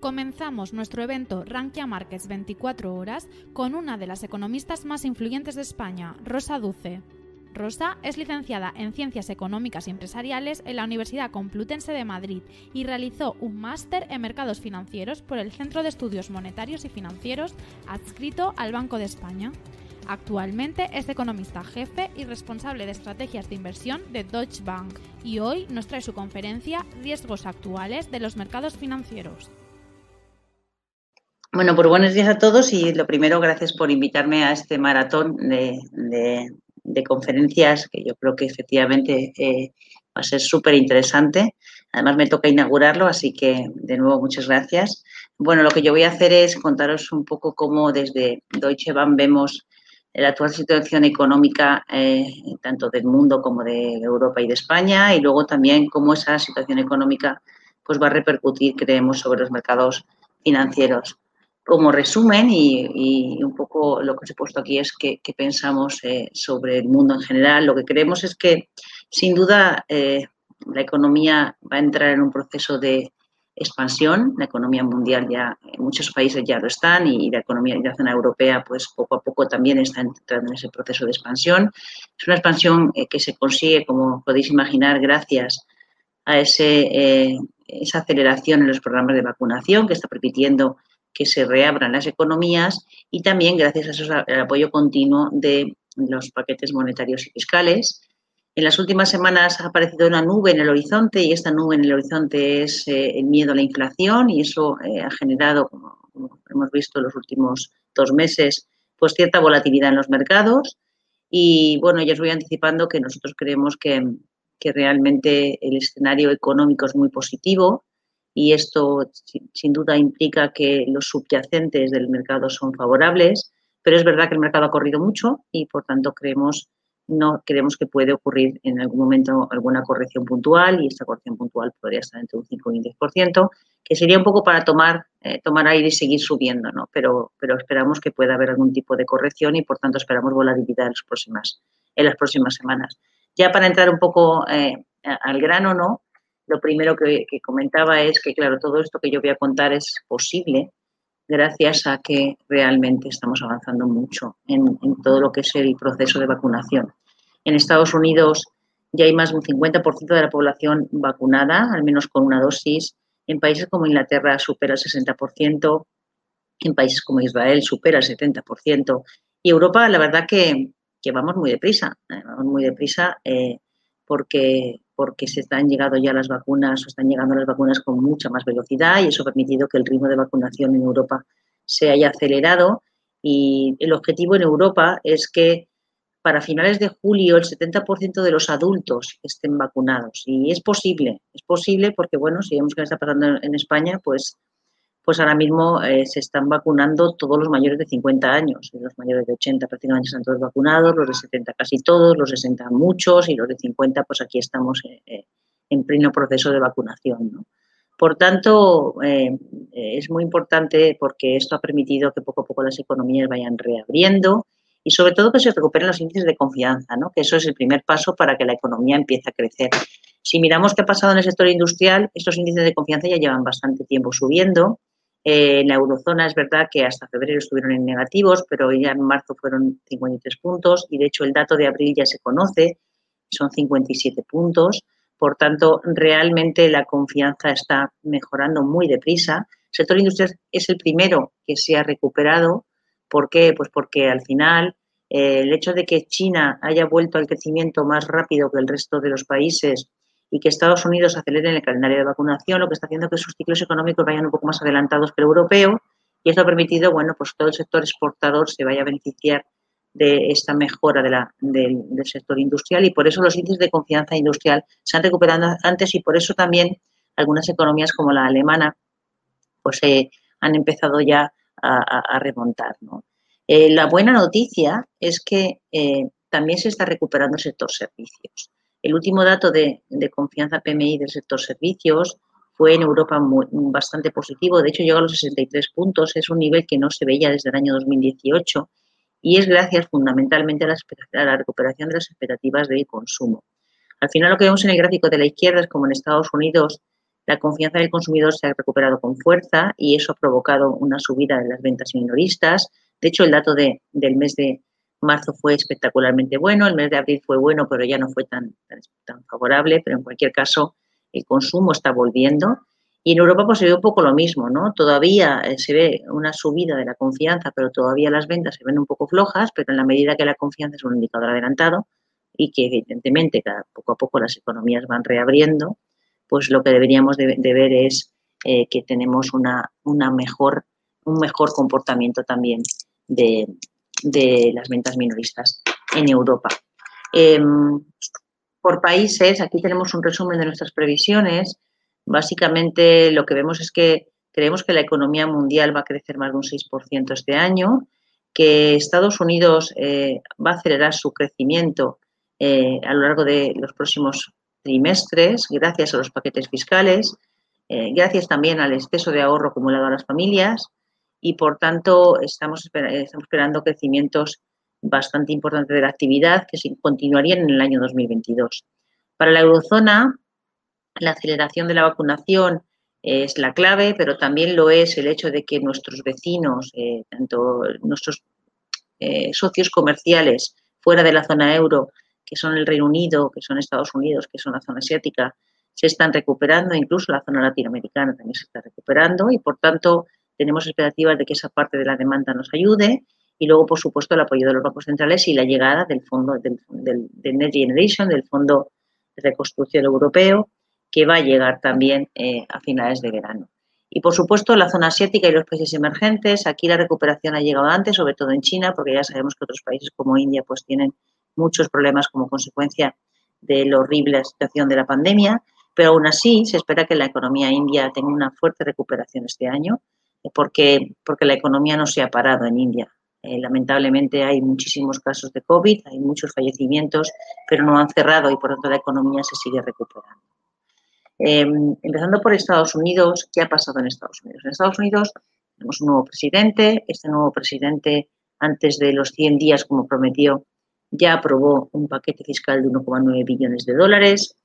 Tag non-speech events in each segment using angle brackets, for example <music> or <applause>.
Comenzamos nuestro evento Rankia Markets 24 horas con una de las economistas más influyentes de España, Rosa Duce. Rosa es licenciada en Ciencias Económicas y Empresariales en la Universidad Complutense de Madrid y realizó un máster en Mercados Financieros por el Centro de Estudios Monetarios y Financieros adscrito al Banco de España. Actualmente es economista jefe y responsable de estrategias de inversión de Deutsche Bank y hoy nos trae su conferencia Riesgos actuales de los mercados financieros. Bueno, pues buenos días a todos y lo primero, gracias por invitarme a este maratón de, conferencias que yo creo que efectivamente eh, va a ser súper interesante. Además me toca inaugurarlo, así que de nuevo muchas gracias. Bueno, lo que yo voy a hacer es contaros un poco cómo desde Deutsche Bank vemos la actual situación económica eh, tanto del mundo como de Europa y de España y luego también cómo esa situación económica pues va a repercutir, creemos, sobre los mercados financieros como resumen y, un poco lo que os he puesto aquí es que, pensamos eh, sobre el mundo en general. Lo que creemos es que, sin duda, eh, la economía va a entrar en un proceso de expansión. La economía mundial ya, en muchos países ya lo están y la economía de la zona europea, pues poco a poco también está entrando en ese proceso de expansión. Es una expansión eh, que se consigue, como podéis imaginar, gracias a esa aceleración en los programas de vacunación que está permitiendo que se reabran las economías y también gracias al apoyo continuo de los paquetes monetarios y fiscales. En las últimas semanas ha aparecido una nube en el horizonte y esta nube en el horizonte es eh, el miedo a la inflación y eso eh, ha generado, como, hemos visto en los últimos dos meses, pues cierta volatilidad en los mercados. Y bueno, ya os voy anticipando que nosotros creemos que, que realmente el escenario económico es muy positivo y esto sin duda implica que los subyacentes del mercado son favorables, pero es verdad que el mercado ha corrido mucho y por tanto creemos no creemos que puede ocurrir en algún momento alguna corrección puntual y esta corrección puntual podría estar entre un 5 y un 10%, que sería un poco para tomar, eh, tomar aire y seguir subiendo, ¿no? Pero, pero esperamos que pueda haber algún tipo de corrección y por tanto esperamos volatilidad en las próximas, en las próximas semanas. Ya para entrar un poco eh, al grano, ¿no? Lo primero que, comentaba es que, claro, todo esto que yo voy a contar es posible gracias a que realmente estamos avanzando mucho en, todo lo que es el proceso de vacunación. En Estados Unidos ya hay más de un 50% de la población vacunada, al menos con una dosis. En países como Inglaterra supera el 60%, en países como Israel supera el 70%. Y Europa, la verdad que, vamos muy deprisa, eh, vamos muy deprisa eh, porque porque se están llegando ya las vacunas o están llegando las vacunas con mucha más velocidad y eso ha permitido que el ritmo de vacunación en Europa se haya acelerado. Y el objetivo en Europa es que para finales de julio el 70% de los adultos estén vacunados. Y es posible, es posible porque bueno, si vemos que está pasando en España, pues pues ahora mismo eh, se están vacunando todos los mayores de 50 años. Los mayores de 80 prácticamente están todos vacunados, los de 70 casi todos, los de 60 muchos y los de 50 pues aquí estamos eh, eh, en pleno proceso de vacunación. Por tanto, es muy importante porque esto ha permitido que poco a poco las economías vayan reabriendo y sobre todo que se recuperen los índices de confianza, ¿no? que eso es el primer paso para que la economía empiece a crecer. Si miramos qué ha pasado en el sector industrial, estos índices de confianza ya llevan bastante tiempo subiendo eh, en la eurozona es verdad que hasta febrero estuvieron en negativos, pero ya en marzo fueron 53 puntos y de hecho el dato de abril ya se conoce, son 57 puntos. Por tanto, realmente la confianza está mejorando muy deprisa. El sector industrial es el primero que se ha recuperado. ¿Por qué? Pues porque al final eh, el hecho de que China haya vuelto al crecimiento más rápido que el resto de los países y que Estados Unidos acelere el calendario de vacunación, lo que está haciendo que sus ciclos económicos vayan un poco más adelantados que el europeo y esto ha permitido, bueno, pues todo el sector exportador se vaya a beneficiar de esta mejora del, sector industrial y por eso los índices de confianza industrial se han recuperado antes y por eso también algunas economías como la alemana pues eh, han empezado ya a, remontar. Eh, la buena noticia es que eh, también se está recuperando el sector servicios. El último dato de, confianza PMI del sector servicios fue en Europa bastante positivo, de hecho llegó a los 63 puntos, es un nivel que no se veía desde el año 2018 y es gracias fundamentalmente a la, recuperación de las expectativas de consumo. Al final lo que vemos en el gráfico de la izquierda es como en Estados Unidos la confianza del consumidor se ha recuperado con fuerza y eso ha provocado una subida de las ventas minoristas. De hecho, el dato de, del mes de marzo fue espectacularmente bueno, el mes de abril fue bueno, pero ya no fue tan, favorable, pero en cualquier caso el consumo está volviendo. Y en Europa pues se ve un poco lo mismo, ¿no? Todavía eh, se ve una subida de la confianza, pero todavía las ventas se ven un poco flojas, pero en la medida que la confianza es un indicador adelantado y que evidentemente poco a poco las economías van reabriendo, pues lo que deberíamos de, ver es eh, que tenemos una, una, mejor, un mejor comportamiento también de, las ventas minoristas en Europa. Em, por países, aquí tenemos un resumen de nuestras previsiones. Básicamente lo que vemos es que creemos que la economía mundial va a crecer más de un 6% este año, que Estados Unidos eh, va a acelerar su crecimiento eh, a lo largo de los próximos trimestres, gracias a los paquetes fiscales, eh, gracias también al exceso de ahorro acumulado a las familias y, por tanto, estamos, estamos esperando crecimientos bastante importantes de la actividad que continuarían en el año 2022. Para la eurozona, la aceleración de la vacunación es la clave, pero también lo es el hecho de que nuestros vecinos, eh, tanto nuestros eh, socios comerciales fuera de la zona euro, que son el Reino Unido, que son Estados Unidos, que son la zona asiática, se están recuperando, incluso la zona latinoamericana también se está recuperando y por tanto tenemos expectativas de que esa parte de la demanda nos ayude y luego, por supuesto, el apoyo de los bancos centrales y la llegada del fondo del, del, Next Generation, del Fondo de Reconstrucción Europeo, que va a llegar también eh, a finales de verano. Y, por supuesto, la zona asiática y los países emergentes. Aquí la recuperación ha llegado antes, sobre todo en China, porque ya sabemos que otros países como India pues tienen muchos problemas como consecuencia de la horrible situación de la pandemia, pero aún así se espera que la economía india tenga una fuerte recuperación este año, porque, porque la economía no se ha parado en India. Eh, lamentablemente hay muchísimos casos de COVID, hay muchos fallecimientos, pero no han cerrado y por tanto la economía se sigue recuperando. Em, empezando por Estados Unidos, ¿qué ha pasado en Estados Unidos? En Estados Unidos tenemos un nuevo presidente, este nuevo presidente antes de los 100 días, como prometió, ya aprobó un paquete fiscal de 1,9 billones de dólares,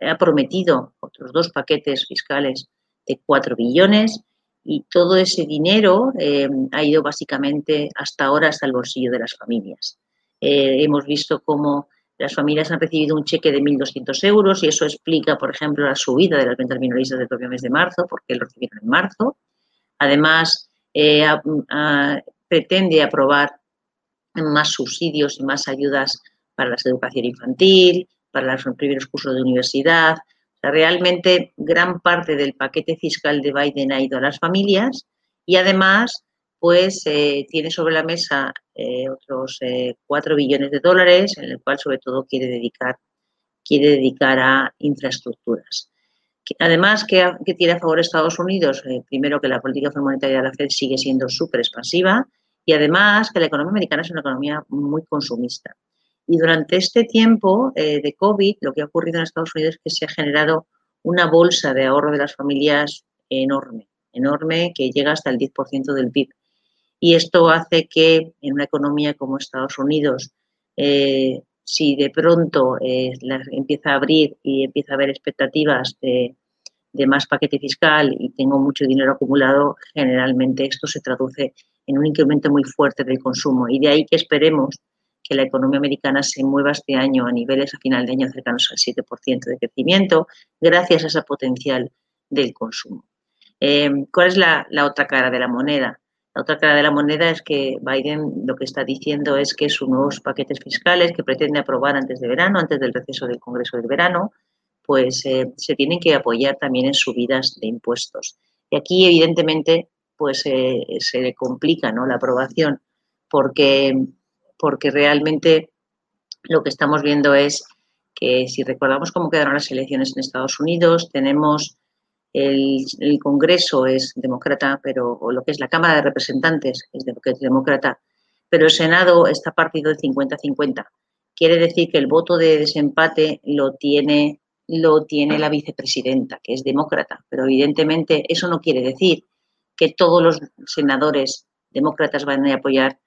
ha prometido otros dos paquetes fiscales de 4 billones y todo ese dinero eh, ha ido básicamente hasta ahora hasta el bolsillo de las familias. Eh, hemos visto cómo las familias han recibido un cheque de 1.200 euros y eso explica, por ejemplo, la subida de las ventas minoristas del propio mes de marzo, porque lo recibieron en marzo. Además, eh, pretende aprobar más subsidios y más ayudas para la educación infantil, para los primeros cursos de universidad. Realmente gran parte del paquete fiscal de Biden ha ido a las familias y además pues eh, tiene sobre la mesa eh, otros eh, 4 billones de dólares, en el cual sobre todo quiere dedicar, quiere dedicar a infraestructuras. Además, ¿qué, tiene a favor Estados Unidos? Eh, primero, que la política monetaria de la Fed sigue siendo súper expansiva y además que la economía americana es una economía muy consumista. Y durante este tiempo eh, de COVID, lo que ha ocurrido en Estados Unidos es que se ha generado una bolsa de ahorro de las familias enorme, enorme, que llega hasta el 10% del PIB. Y esto hace que en una economía como Estados Unidos, eh, si de pronto eh, empieza a abrir y empieza a haber expectativas de, de más paquete fiscal y tengo mucho dinero acumulado, generalmente esto se traduce en un incremento muy fuerte del consumo y de ahí que esperemos que la economía americana se mueva este año a niveles a final de año cercanos al 7% de crecimiento gracias a ese potencial del consumo. Eh, ¿Cuál es la, otra cara de la moneda? La otra cara de la moneda es que Biden lo que está diciendo es que sus nuevos paquetes fiscales que pretende aprobar antes de verano, antes del receso del Congreso del verano, pues eh, se tienen que apoyar también en subidas de impuestos. Y aquí, evidentemente, pues eh, se le complica ¿no? la aprobación porque, porque realmente lo que estamos viendo es que si recordamos cómo quedaron las elecciones en Estados Unidos, tenemos el, Congreso es demócrata, pero lo que es la Cámara de Representantes es, es demócrata, pero el Senado está partido de 50-50. Quiere decir que el voto de desempate lo tiene, lo tiene la vicepresidenta, que es demócrata, pero evidentemente eso no quiere decir que todos los senadores demócratas van a apoyar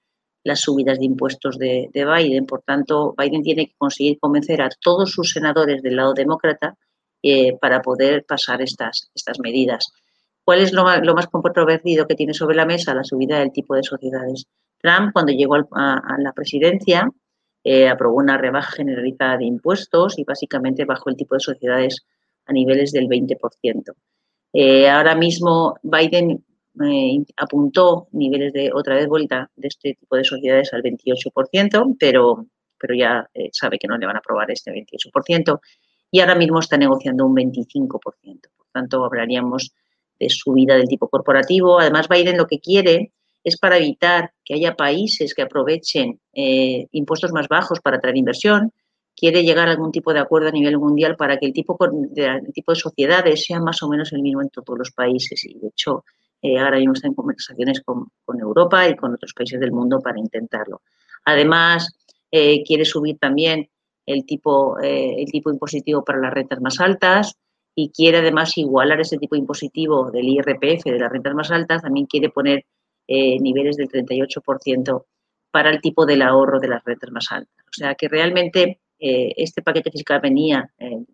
las subidas de impuestos de, Biden. Por tanto, Biden tiene que conseguir convencer a todos sus senadores del lado demócrata eh, para poder pasar estas, estas medidas. ¿Cuál es lo más, lo más controvertido que tiene sobre la mesa? La subida del tipo de sociedades. Trump, cuando llegó a, la presidencia, eh, aprobó una rebaja generalizada de impuestos y básicamente bajó el tipo de sociedades a niveles del 20%. Eh, ahora mismo Biden eh, apuntó niveles de otra vez vuelta de este tipo de sociedades al 28%, pero, pero ya sabe que no le van a aprobar este 28% y ahora mismo está negociando un 25%. Por tanto, hablaríamos de subida del tipo corporativo. Además, Biden lo que quiere es para evitar que haya países que aprovechen eh, impuestos más bajos para traer inversión, quiere llegar a algún tipo de acuerdo a nivel mundial para que el tipo de, tipo de sociedades sea más o menos el mismo en todos los países. Y de hecho, eh, ahora mismo está en conversaciones con, Europa y con otros países del mundo para intentarlo. Además, eh, quiere subir también el tipo, el tipo impositivo para las rentas más altas y quiere además igualar ese tipo impositivo del IRPF de las rentas más altas, también quiere poner eh, niveles del 38% para el tipo del ahorro de las rentas más altas. O sea que realmente eh, este paquete fiscal venía eh,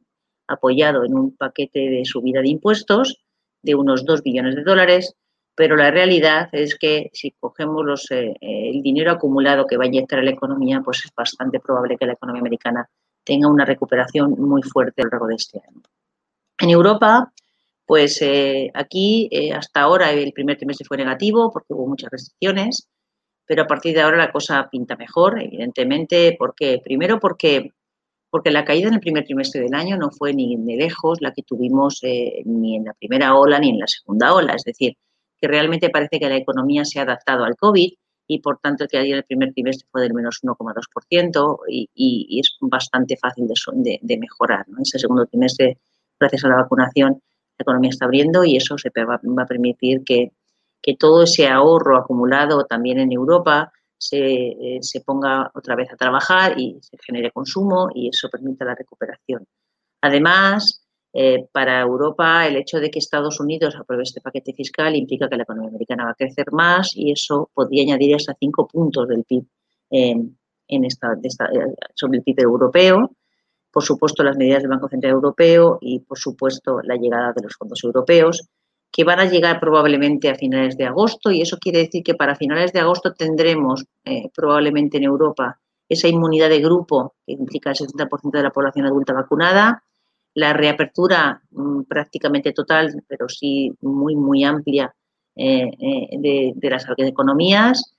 apoyado en un paquete de subida de impuestos de unos 2 billones de dólares, pero la realidad es que si cogemos los, el dinero acumulado que va a inyectar a la economía, pues es bastante probable que la economía americana tenga una recuperación muy fuerte a lo largo de este año. En Europa, pues eh, aquí eh, hasta ahora el primer trimestre fue negativo porque hubo muchas restricciones, pero a partir de ahora la cosa pinta mejor, evidentemente, porque primero porque porque la caída en el primer trimestre del año no fue ni de lejos la que tuvimos eh, ni en la primera ola ni en la segunda ola, es decir, que realmente parece que la economía se ha adaptado al COVID y por tanto el que en el primer trimestre fue del menos 1,2% y, y, es bastante fácil de, de, mejorar. En ese segundo trimestre, gracias a la vacunación, la economía está abriendo y eso se va, a permitir que, todo ese ahorro acumulado también en Europa eh, se, ponga otra vez a trabajar y se genere consumo y eso permita la recuperación. Además, eh, para Europa, el hecho de que Estados Unidos apruebe este paquete fiscal implica que la economía americana va a crecer más y eso podría añadir hasta cinco puntos del PIB en esta, sobre el PIB europeo por supuesto las medidas del Banco Central Europeo y, por supuesto, la llegada de los fondos europeos, que van a llegar probablemente a finales de agosto y eso quiere decir que para finales de agosto tendremos eh, probablemente en Europa esa inmunidad de grupo que implica el 70% de la población adulta vacunada, la reapertura mm, prácticamente total, pero sí muy, muy amplia eh, eh, de, las economías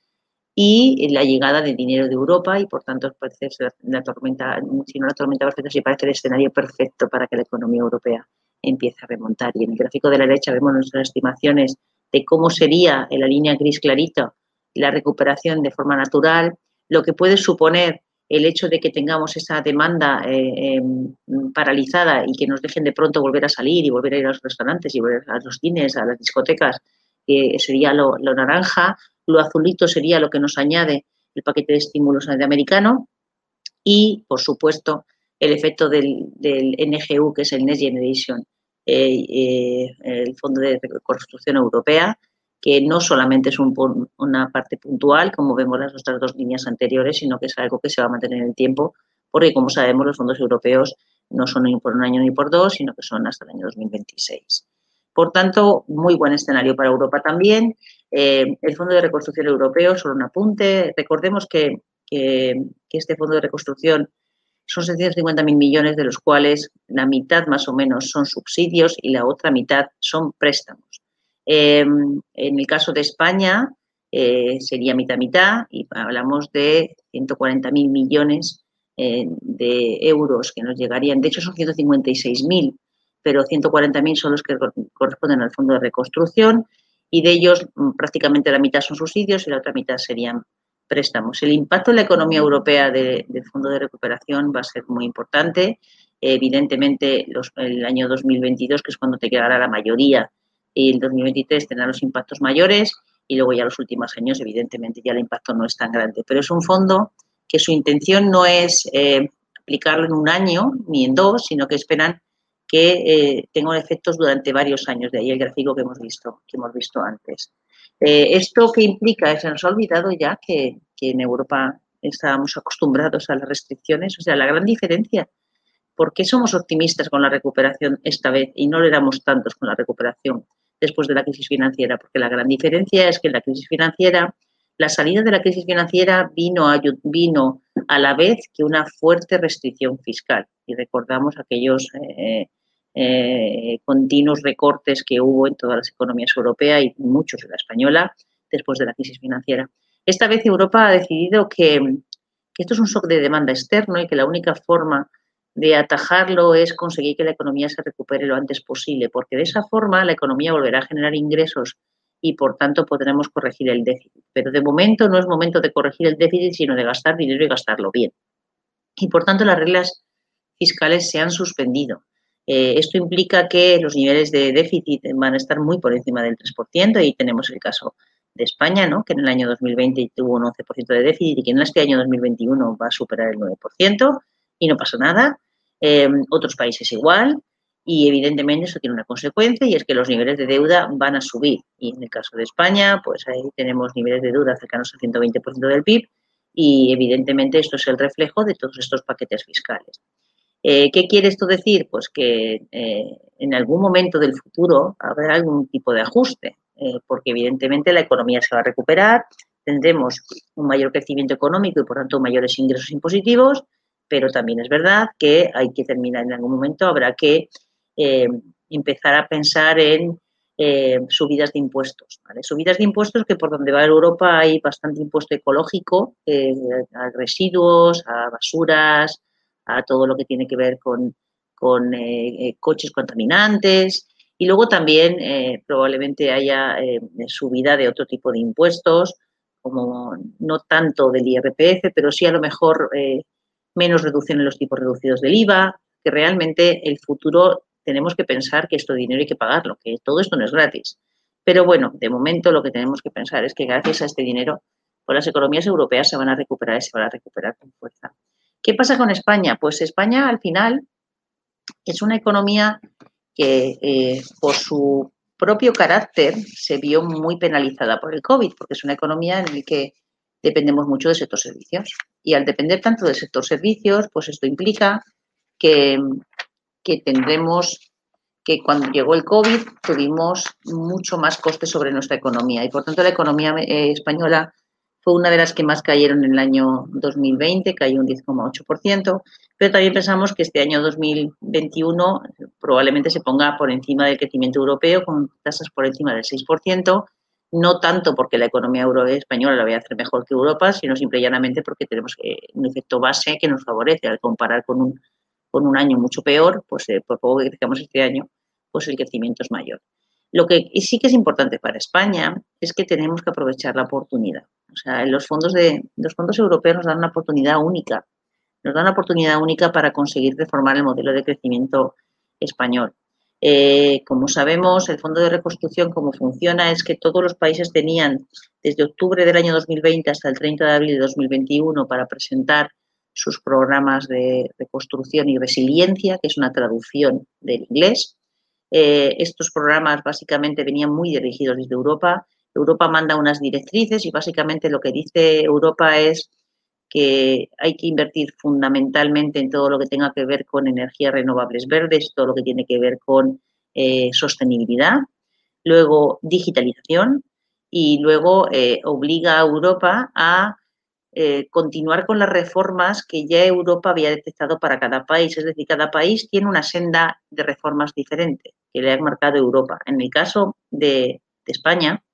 y la llegada de dinero de Europa y por tanto parece la, tormenta, si no la tormenta perfecta, sí parece el escenario perfecto para que la economía europea empiece a remontar. Y en el gráfico de la derecha vemos nuestras estimaciones de cómo sería en la línea gris clarito la recuperación de forma natural, lo que puede suponer el hecho de que tengamos esa demanda eh, em, paralizada y que nos dejen de pronto volver a salir y volver a ir a los restaurantes y volver a los cines, a las discotecas, que sería lo, naranja, lo azulito sería lo que nos añade el paquete de estímulos americano y, por supuesto, el efecto del, NGU, que es el Next Generation, eh, eh, el Fondo de Reconstrucción Europea, que no solamente es una parte puntual, como vemos las otras dos líneas anteriores, sino que es algo que se va a mantener en el tiempo, porque, como sabemos, los fondos europeos no son ni por un año ni por dos, sino que son hasta el año 2026. Por tanto, muy buen escenario para Europa también. Eh, el Fondo de Reconstrucción Europeo, solo un apunte. Recordemos que, este Fondo de Reconstrucción son 750.000 millones, de los cuales la mitad más o menos son subsidios y la otra mitad son préstamos. Em, en el caso de España eh, sería mitad-mitad y hablamos de 140.000 millones eh, de euros que nos llegarían. De hecho, son 156.000 pero 140.000 son los que corresponden al Fondo de Reconstrucción y de ellos mm, prácticamente la mitad son subsidios y la otra mitad serían préstamos. El impacto en la economía europea del Fondo de Recuperación va a ser muy importante. Evidentemente, el año 2022, que es cuando te quedará la mayoría, y el 2023 tendrá los impactos mayores y luego ya los últimos años, evidentemente, ya el impacto no es tan grande. Pero es un fondo que su intención no es eh, aplicarlo en un año ni en dos, sino que esperan que eh, tengan efectos durante varios años, de ahí el gráfico que hemos visto, que hemos visto antes. Eh, ¿Esto qué implica? Se nos ha olvidado ya que, en Europa estábamos acostumbrados a las restricciones, o sea, la gran diferencia ¿Por qué somos optimistas con la recuperación esta vez y no le damos tantos con la recuperación después de la crisis financiera? Porque la gran diferencia es que en la crisis financiera, la salida de la crisis financiera vino a, vino a la vez que una fuerte restricción fiscal. Y recordamos aquellos eh, eh, continuos recortes que hubo en todas las economías europeas y muchos en la española después de la crisis financiera. Esta vez Europa ha decidido que, que esto es un shock de demanda externo y que la única forma de atajarlo es conseguir que la economía se recupere lo antes posible, porque de esa forma la economía volverá a generar ingresos y por tanto podremos corregir el déficit. Pero de momento no es momento de corregir el déficit, sino de gastar dinero y gastarlo bien. Y por tanto las reglas fiscales se han suspendido. Eh, esto implica que los niveles de déficit van a estar muy por encima del 3%, y tenemos el caso de España, ¿no? que en el año 2020 tuvo un 11% de déficit y que en este año 2021 va a superar el 9% y no pasa nada. Em, otros países igual, y evidentemente eso tiene una consecuencia y es que los niveles de deuda van a subir. Y en el caso de España, pues ahí tenemos niveles de deuda cercanos al 120% del PIB y evidentemente esto es el reflejo de todos estos paquetes fiscales. Eh, ¿Qué quiere esto decir? Pues que eh, en algún momento del futuro habrá algún tipo de ajuste, eh, porque evidentemente la economía se va a recuperar, tendremos un mayor crecimiento económico y por tanto mayores ingresos impositivos, pero también es verdad que hay que terminar en algún momento, habrá que empezar a pensar en subidas de impuestos. Subidas de impuestos que por donde va Europa hay bastante impuesto ecológico a residuos, a basuras, a todo lo que tiene que ver con, con coches contaminantes. Y luego también probablemente haya subida de otro tipo de impuestos, como no tanto del IRPF, pero sí a lo mejor menos reducción en los tipos reducidos del IVA, que realmente el futuro tenemos que pensar que esto dinero hay que pagarlo, que todo esto no es gratis. Pero bueno, de momento lo que tenemos que pensar es que gracias a este dinero, pues las economías europeas se van a recuperar y se van a recuperar con fuerza. ¿Qué pasa con España? Pues España al final es una economía que eh, por su propio carácter se vio muy penalizada por el COVID, porque es una economía en la que dependemos mucho del sector servicios. Y al depender tanto del sector servicios, pues esto implica que, que tendremos que cuando llegó el COVID tuvimos mucho más coste sobre nuestra economía y por tanto la economía eh, española fue una de las que más cayeron en el año 2020, cayó un 10,8%, pero también pensamos que este año 2021 probablemente se ponga por encima del crecimiento europeo con tasas por encima del 6%, no tanto porque la economía española la vaya a hacer mejor que Europa, sino simple y llanamente porque tenemos un efecto base que nos favorece al comparar con un, con un año mucho peor, pues eh, por poco que crezcamos este año, pues el crecimiento es mayor. Lo que sí que es importante para España es que tenemos que aprovechar la oportunidad. O sea, los fondos, europeos nos dan una oportunidad única. Nos dan una oportunidad única para conseguir reformar el modelo de crecimiento español. Eh, como sabemos, el Fondo de Reconstrucción, como funciona, es que todos los países tenían desde octubre del año 2020 hasta el 30 de abril de 2021 para presentar sus programas de reconstrucción y resiliencia, que es una traducción del inglés. Eh, estos programas básicamente venían muy dirigidos desde Europa. Europa manda unas directrices y básicamente lo que dice Europa es que hay que invertir fundamentalmente en todo lo que tenga que ver con energías renovables verdes, todo lo que tiene que ver con eh, sostenibilidad, luego digitalización y luego eh, obliga a Europa a eh, continuar con las reformas que ya Europa había detectado para cada país. Es decir, cada país tiene una senda de reformas diferente que le ha marcado Europa. En el caso de, España,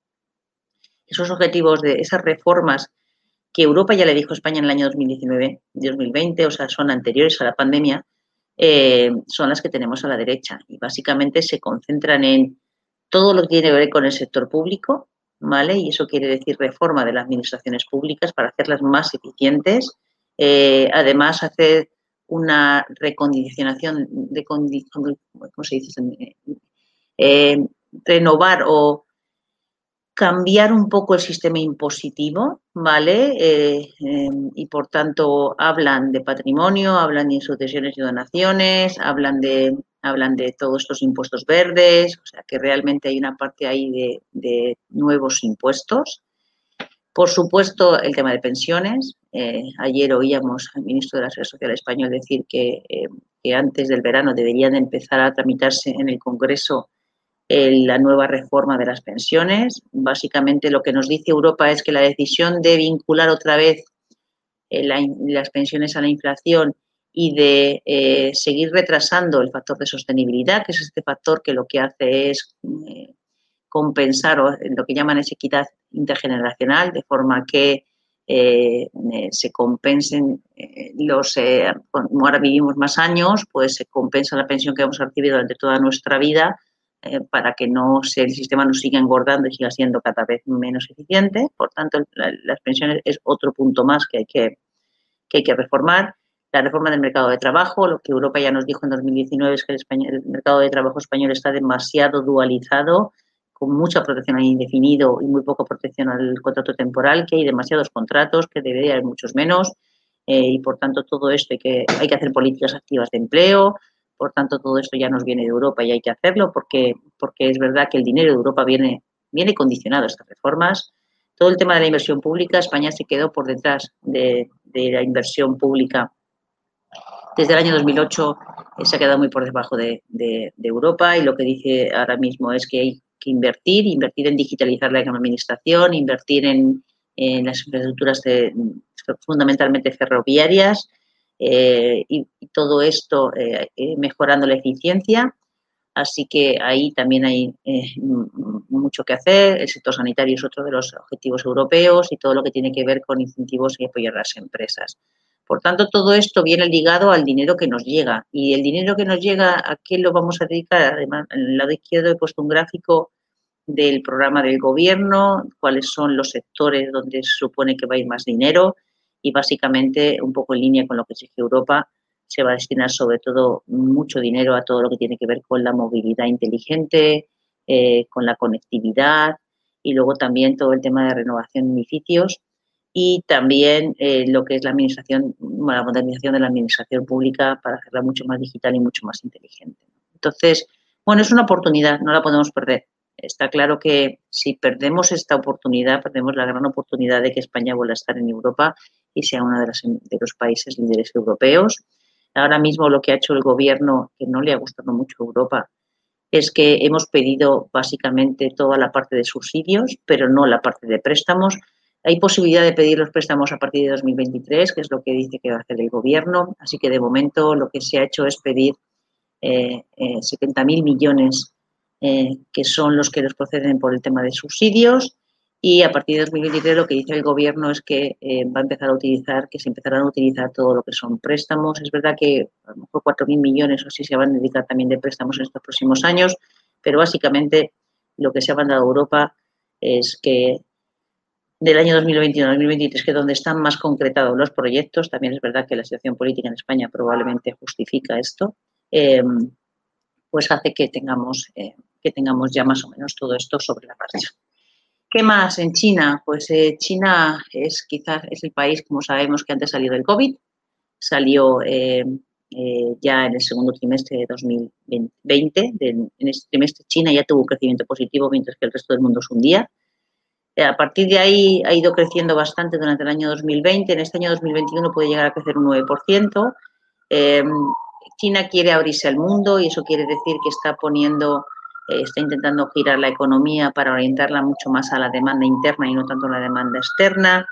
esos objetivos de esas reformas que Europa ya le dijo a España en el año 2019, 2020, o sea, son anteriores a la pandemia, eh, son las que tenemos a la derecha y básicamente se concentran en todo lo que tiene que ver con el sector público, ¿vale? Y eso quiere decir reforma de las administraciones públicas para hacerlas más eficientes, eh, además hacer una recondicionación, de, ¿cómo? Eh, renovar o cambiar un poco el sistema impositivo, ¿vale? Eh, em, y por tanto hablan de patrimonio, hablan de sucesiones y donaciones, hablan de, hablan de todos estos impuestos verdes, o sea que realmente hay una parte ahí de, nuevos impuestos. Por supuesto, el tema de pensiones. Eh, ayer oíamos al ministro de la Seguridad Social español decir que eh, antes del verano deberían empezar a tramitarse en el Congreso la nueva reforma de las pensiones. Básicamente lo que nos dice Europa es que la decisión de vincular otra vez eh, las pensiones a la inflación y de eh, seguir retrasando el factor de sostenibilidad, que es este factor que lo que hace es eh, compensar o lo que llaman equidad intergeneracional, de forma que se compensen los, como ahora vivimos más años, pues se compensa la pensión que hemos recibido durante toda nuestra vida eh, para que no el sistema no siga engordando y siga siendo cada vez menos eficiente. Por tanto, las pensiones es otro punto más que hay que, que hay que reformar. La reforma del mercado de trabajo, lo que Europa ya nos dijo en 2019 es que el, mercado de trabajo español está demasiado dualizado, con mucha protección al indefinido y muy poca protección al contrato temporal, que hay demasiados contratos, que debería haber muchos menos, eh, y por tanto todo esto hay que, hay que hacer políticas activas de empleo, por tanto, todo esto ya nos viene de Europa y hay que hacerlo porque, porque es verdad que el dinero de Europa viene, viene condicionado a estas reformas. Todo el tema de la inversión pública, España se quedó por detrás de, la inversión pública. Desde el año 2008 eh, se ha quedado muy por debajo de, Europa y lo que dice ahora mismo es que hay que invertir, invertir en digitalizar la administración, invertir en, las infraestructuras fundamentalmente ferroviarias, eh, y, todo esto eh, eh, mejorando la eficiencia. Así que ahí también hay mucho que hacer. El sector sanitario es otro de los objetivos europeos y todo lo que tiene que ver con incentivos y apoyar a las empresas. Por tanto, todo esto viene ligado al dinero que nos llega. Y el dinero que nos llega, ¿a qué lo vamos a dedicar? Además, en el lado izquierdo he puesto un gráfico del programa del gobierno, cuáles son los sectores donde se supone que va a ir más dinero y básicamente, un poco en línea con lo que exige Europa, se va a destinar sobre todo mucho dinero a todo lo que tiene que ver con la movilidad inteligente, eh, con la conectividad y luego también todo el tema de renovación de edificios y también eh, lo que es la administración, la modernización de la administración pública para hacerla mucho más digital y mucho más inteligente. Entonces, bueno, es una oportunidad, no la podemos perder. Está claro que si perdemos esta oportunidad, perdemos la gran oportunidad de que España vuelva a estar en Europa y sea uno de, de los países líderes europeos. Ahora mismo lo que ha hecho el gobierno, que no le ha gustado mucho a Europa, es que hemos pedido básicamente toda la parte de subsidios, pero no la parte de préstamos. Hay posibilidad de pedir los préstamos a partir de 2023, que es lo que dice que va a hacer el gobierno. Así que de momento lo que se ha hecho es pedir eh, eh, 70.000 millones, eh, que son los que los proceden por el tema de subsidios y a partir de 2023 lo que dice el gobierno es que eh, va a empezar a utilizar, que se empezarán a utilizar todo lo que son préstamos. Es verdad que a lo mejor 4.000 millones o así se van a dedicar también de préstamos en estos próximos años, pero básicamente lo que se ha mandado a Europa es que del año 2021 a 2023, que es donde están más concretados los proyectos, también es verdad que la situación política en España probablemente justifica esto, em, pues hace que tengamos, eh, que tengamos ya más o menos todo esto sobre la marcha. ¿Qué más en China? Pues eh, China es quizás es el país, como sabemos, que antes salió del COVID. Salió eh, eh, ya en el segundo trimestre de 2020. en este trimestre China ya tuvo un crecimiento positivo, mientras que el resto del mundo es un día. A partir de ahí ha ido creciendo bastante durante el año 2020. En este año 2021 puede llegar a crecer un 9%. China quiere abrirse al mundo y eso quiere decir que está poniendo eh, está intentando girar la economía para orientarla mucho más a la demanda interna y no tanto a la demanda externa.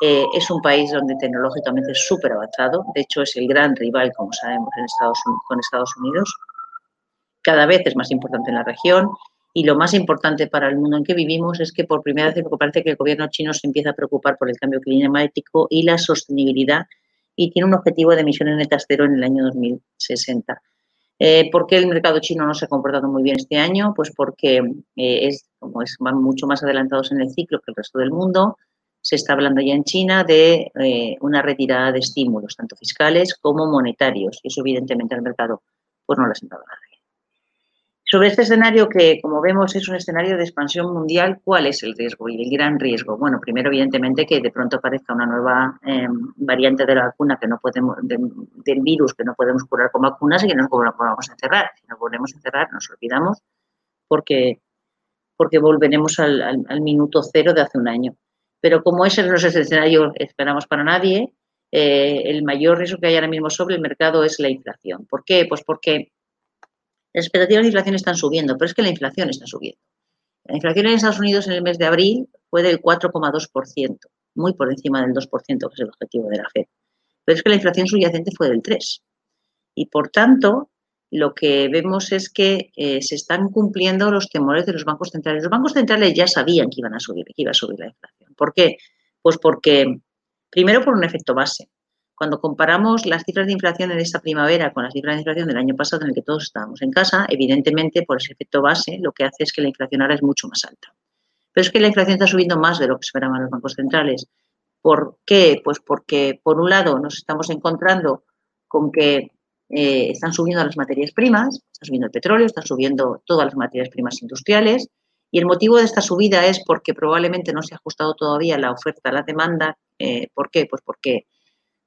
Eh, es un país donde tecnológicamente es súper avanzado, de hecho es el gran rival, como sabemos, con Estados Unidos. Cada vez es más importante en la región y lo más importante para el mundo en que vivimos es que por primera vez parece que el gobierno chino se empieza a preocupar por el cambio climático y la sostenibilidad y tiene un objetivo de emisiones netas cero en el año 2060. Eh, ¿Por qué el mercado chino no se ha comportado muy bien este año? Pues porque eh, es, como es, van mucho más adelantados en el ciclo que el resto del mundo. Se está hablando ya en China de eh, una retirada de estímulos, tanto fiscales como monetarios. Y eso, evidentemente, al mercado pues no le ha sentado nada. Sobre este escenario que, como vemos, es un escenario de expansión mundial, ¿cuál es el riesgo y el gran riesgo? Bueno, primero, evidentemente, que de pronto aparezca una nueva em, variante de la vacuna que no podemos, del virus que no podemos curar con vacunas y que nos volvamos a encerrar. Si nos volvemos a encerrar, nos olvidamos porque, porque volveremos al, al, minuto cero de hace un año. Pero como ese no es el escenario esperamos para nadie, eh, el mayor riesgo que hay ahora mismo sobre el mercado es la inflación. ¿Por qué? Pues porque las expectativas de inflación están subiendo, pero es que la inflación está subiendo. La inflación en Estados Unidos en el mes de abril fue del 4,2%, muy por encima del 2%, que es el objetivo de la FED. Pero es que la inflación subyacente fue del 3%. Y por tanto, lo que vemos es que eh, se están cumpliendo los temores de los bancos centrales. Los bancos centrales ya sabían que iban a subir, que iba a subir la inflación. ¿Por qué? Pues porque, primero por un efecto base. Cuando comparamos las cifras de inflación en esta primavera con las cifras de inflación del año pasado en el que todos estábamos en casa, evidentemente por ese efecto base lo que hace es que la inflación ahora es mucho más alta. Pero es que la inflación está subiendo más de lo que esperaban los bancos centrales. ¿Por qué? Pues porque por un lado nos estamos encontrando con que eh, están subiendo las materias primas, está subiendo el petróleo, están subiendo todas las materias primas industriales. Y el motivo de esta subida es porque probablemente no se ha ajustado todavía la oferta a la demanda. Eh, ¿Por qué? Pues porque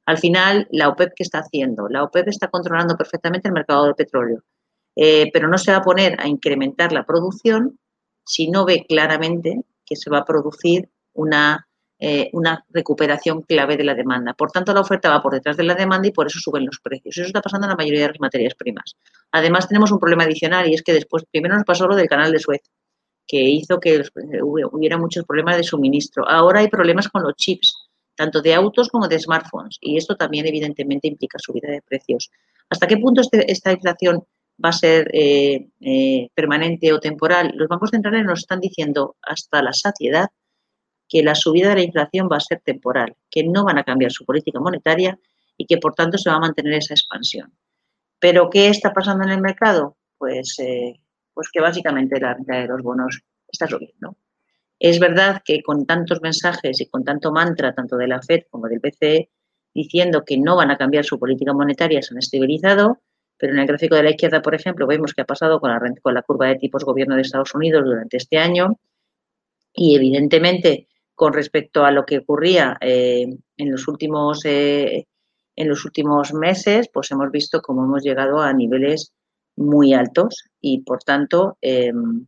al final la OPEP ¿qué está haciendo? La OPEP está controlando perfectamente el mercado del petróleo, eh, pero no se va a poner a incrementar la producción si no ve claramente que se va a producir una eh, una recuperación clave de la demanda. Por tanto, la oferta va por detrás de la demanda y por eso suben los precios. Eso está pasando en la mayoría de las materias primas. Además, tenemos un problema adicional y es que después, primero nos pasó lo del canal de Suez, que hizo que hubiera muchos problemas de suministro. Ahora hay problemas con los chips, tanto de autos como de smartphones, y esto también evidentemente implica subida de precios. ¿Hasta qué punto este, esta inflación va a ser eh, eh, permanente o temporal? Los bancos centrales nos están diciendo hasta la saciedad que la subida de la inflación va a ser temporal, que no van a cambiar su política monetaria y que por tanto se va a mantener esa expansión. ¿Pero qué está pasando en el mercado? Pues, eh, pues que básicamente la renta de los bonos está subiendo. Es verdad que con tantos mensajes y con tanto mantra, tanto de la FED como del BCE, diciendo que no van a cambiar su política monetaria, se han estabilizado, pero en el gráfico de la izquierda, por ejemplo, vemos que ha pasado con la, curva de tipos gobierno de Estados Unidos durante este año. Y evidentemente con respecto a lo que ocurría eh, en, los últimos, eh, en los últimos meses, pues hemos visto cómo hemos llegado a niveles muy altos y, por tanto, em,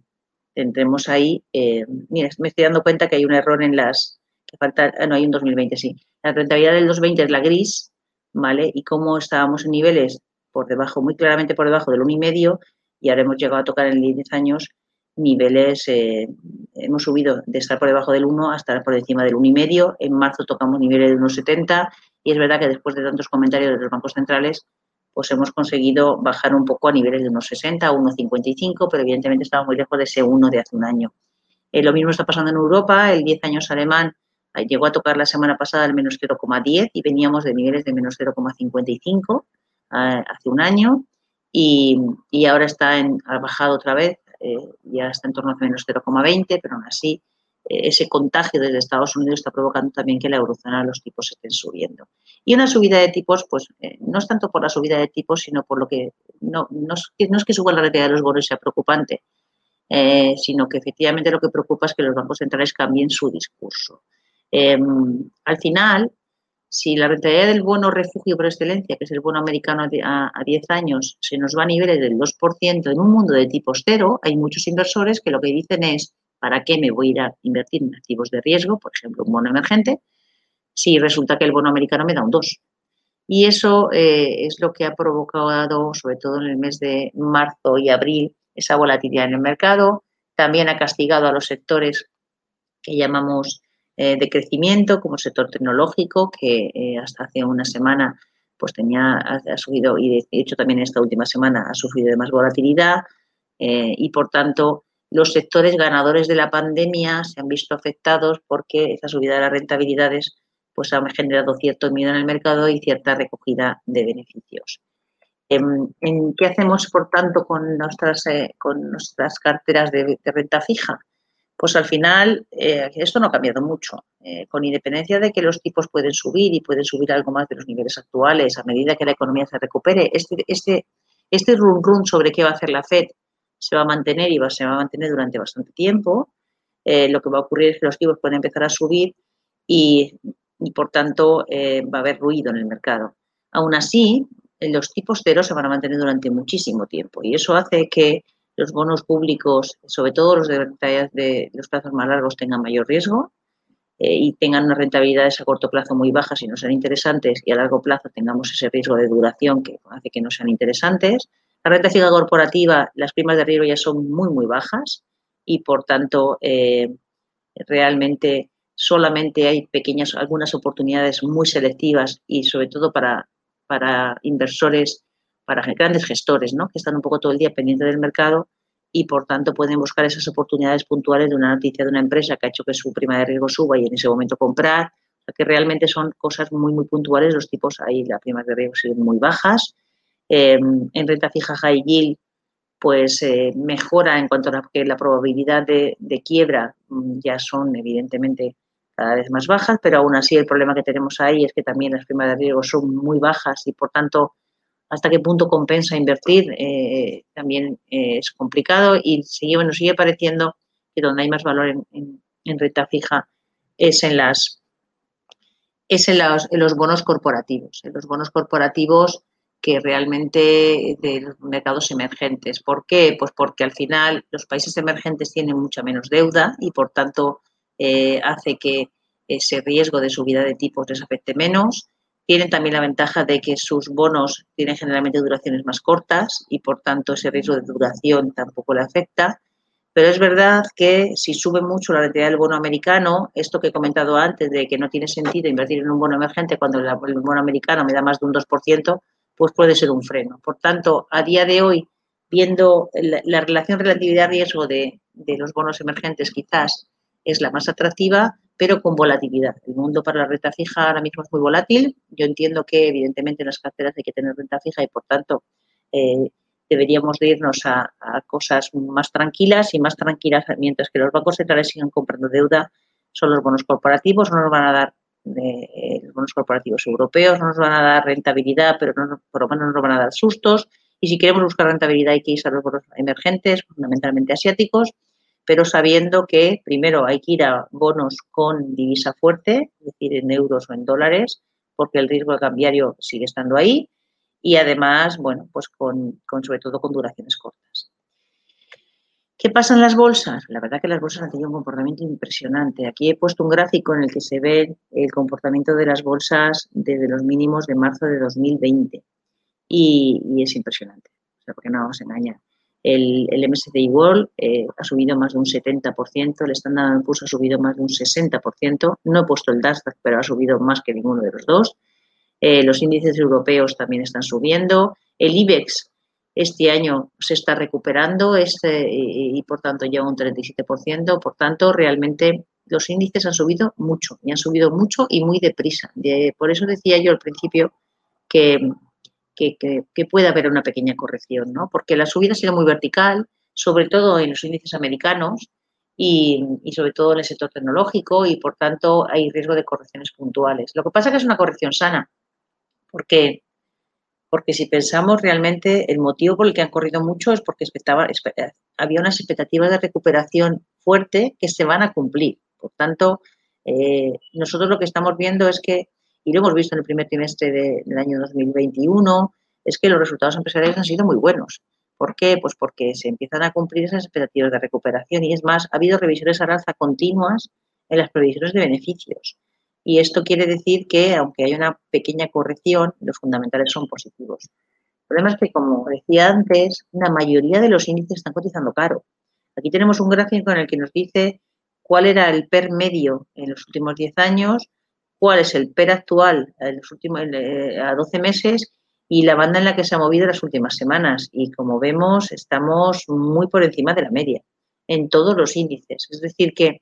tendremos ahí, em, mira, me estoy dando cuenta que hay un error en las, que falta, ah, no, hay un 2020, sí. La rentabilidad del 2020 es la gris, ¿vale? Y cómo estábamos en niveles por debajo, muy claramente por debajo del 1,5 y ahora hemos llegado a tocar en 10 años niveles, eh, hemos subido de estar por debajo del 1 hasta por encima del 1,5. En marzo tocamos niveles de 1,70 y es verdad que después de tantos comentarios de los bancos centrales, pues hemos conseguido bajar un poco a niveles de 1,60, 1,55, pero evidentemente estamos muy lejos de ese 1 de hace un año. Eh, lo mismo está pasando en Europa, el 10 años alemán eh, llegó a tocar la semana pasada el menos 0,10 y veníamos de niveles de menos 0,55 hace un año y, y ahora está en, ha bajado otra vez eh, ya está en torno a menos 0,20, pero aún así eh, ese contagio desde Estados Unidos está provocando también que la eurozona los tipos estén subiendo. Y una subida de tipos, pues eh, no es tanto por la subida de tipos, sino por lo que no, no, es, que suba la rentabilidad de los bonos sea preocupante, sino que efectivamente lo que preocupa es que los bancos centrales cambien su discurso. Em, al final, si la rentabilidad del bono refugio por excelencia, que es el bono americano a, 10 años, se nos va a niveles del 2% en un mundo de tipos cero, hay muchos inversores que lo que dicen es, ¿para qué me voy a ir a invertir en activos de riesgo, por ejemplo, un bono emergente, si resulta que el bono americano me da un 2? Y eso eh, es lo que ha provocado, sobre todo en el mes de marzo y abril, esa volatilidad en el mercado. También ha castigado a los sectores que llamamos eh, de crecimiento como sector tecnológico, que eh, hasta hace una semana pues tenía, ha, subido y de hecho también esta última semana ha sufrido de más volatilidad y por tanto los sectores ganadores de la pandemia se han visto afectados porque esa subida de las rentabilidades pues ha generado cierto miedo en el mercado y cierta recogida de beneficios. Em, ¿En, qué hacemos, por tanto, con nuestras, con nuestras carteras de renta fija? pues al final eh, esto no ha cambiado mucho. Eh, con independencia de que los tipos pueden subir y pueden subir algo más de los niveles actuales a medida que la economía se recupere, este, este, este run run sobre qué va a hacer la Fed se va a mantener y va, se va a mantener durante bastante tiempo. Eh, lo que va a ocurrir es que los tipos pueden empezar a subir y, y por tanto va a haber ruido en el mercado. Aún así, los tipos cero se van a mantener durante muchísimo tiempo y eso hace que los bonos públicos, sobre todo los de, de los plazos más largos, tengan mayor riesgo. eh, y tengan unas rentabilidades a corto plazo muy bajas y no sean interesantes y a largo plazo tengamos ese riesgo de duración que hace que no sean interesantes. La renta fija corporativa, las primas de riesgo ya son muy, muy bajas y por tanto eh, realmente solamente hay pequeñas, algunas oportunidades muy selectivas y sobre todo para, para inversores, para grandes gestores, ¿no? que están un poco todo el día pendientes del mercado y por tanto pueden buscar esas oportunidades puntuales de una noticia de una empresa que ha hecho que su prima de riesgo suba y en ese momento comprar, que realmente son cosas muy, muy puntuales, los tipos ahí, las primas de riesgo siguen muy bajas. Em, en renta fija high yield, pues eh, mejora en cuanto a que la probabilidad de, quiebra mm, ya son evidentemente cada vez más bajas, pero aún así el problema que tenemos ahí es que también las primas de riesgo son muy bajas y por tanto hasta qué punto compensa invertir eh, también eh, es complicado y sigue, nos sigue pareciendo que donde hay más valor en, renta fija es en las es en los, en los, bonos corporativos, en los bonos corporativos que realmente de mercados emergentes. ¿Por qué? Pues porque al final los países emergentes tienen mucha menos deuda y por tanto eh, hace que ese riesgo de subida de tipos les afecte menos. Tienen también la ventaja de que sus bonos tienen generalmente duraciones más cortas y por tanto ese riesgo de duración tampoco le afecta. Pero es verdad que si sube mucho la rentabilidad del bono americano, esto que he comentado antes de que no tiene sentido invertir en un bono emergente cuando el bono americano me da más de un 2%, pues puede ser un freno. Por tanto, a día de hoy, viendo la, relación relatividad-riesgo de, de los bonos emergentes, quizás es la más atractiva, pero con volatilidad. El mundo para la renta fija ahora mismo es muy volátil. Yo entiendo que, evidentemente, en las carteras hay que tener renta fija y, por tanto, eh, deberíamos de irnos a, cosas más tranquilas y más tranquilas, mientras que los bancos centrales sigan comprando deuda, son los bonos corporativos, no nos van a dar eh, los bonos corporativos europeos, no nos van a dar rentabilidad, pero por lo menos nos van a dar sustos. Y si queremos buscar rentabilidad hay que ir a los bonos emergentes, fundamentalmente asiáticos, pero sabiendo que primero hay que ir a bonos con divisa fuerte, es decir, en euros o en dólares, porque el riesgo cambiario sigue estando ahí y además, bueno, pues con, sobre todo con duraciones cortas. ¿Qué pasa en las bolsas? La verdad que las bolsas han tenido un comportamiento impresionante. Aquí he puesto un gráfico en el que se ve el comportamiento de las bolsas desde los mínimos de marzo de 2020 y, es impresionante, o sea, porque no vamos a engañar. El, el MSCI World eh, ha subido más de un 70%, el Standard Poor's ha subido más de un 60%, no he puesto el Nasdaq, pero ha subido más que ninguno de los dos. Eh, los índices europeos también están subiendo. El IBEX este año se está recuperando este, y, por tanto lleva un 37%. Por tanto, realmente los índices han subido mucho y han subido mucho y muy deprisa. por eso decía yo al principio que pueda haber una pequeña corrección, ¿no? Porque la subida ha sido muy vertical, sobre todo en los índices americanos y, sobre todo en el sector tecnológico y por tanto hay riesgo de correcciones puntuales. Lo que pasa es que es una corrección sana, porque, porque si pensamos realmente el motivo por el que han corrido mucho es porque había unas expectativas de recuperación fuerte que se van a cumplir. Por tanto, eh, nosotros lo que estamos viendo es que y lo hemos visto en el primer trimestre del año 2021, es que los resultados empresariales han sido muy buenos. ¿Por qué? Pues porque se empiezan a cumplir esas expectativas de recuperación y es más, ha habido revisiones al alza continuas en las previsiones de beneficios. Y esto quiere decir que, aunque hay una pequeña corrección, los fundamentales son positivos. El problema es que, como decía antes, la mayoría de los índices están cotizando caro. Aquí tenemos un gráfico en el que nos dice cuál era el PER medio en los últimos 10 años, cuál es el PER actual en los últimos, eh, a 12 meses y la banda en la que se ha movido las últimas semanas. Y como vemos, estamos muy por encima de la media en todos los índices. Es decir, que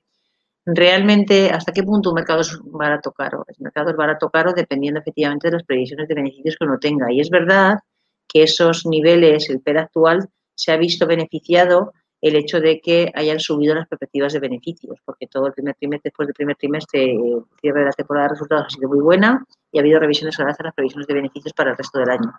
realmente, ¿hasta qué punto un mercado es barato caro? El mercado es barato o caro dependiendo efectivamente de las previsiones de beneficios que uno tenga. Y es verdad que esos niveles, el PER actual, se ha visto beneficiado el hecho de que hayan subido las perspectivas de beneficios, porque todo el primer trimestre, después del primer trimestre, el cierre de la temporada de resultados ha sido muy buena y ha habido revisiones a las previsiones de beneficios para el resto del año.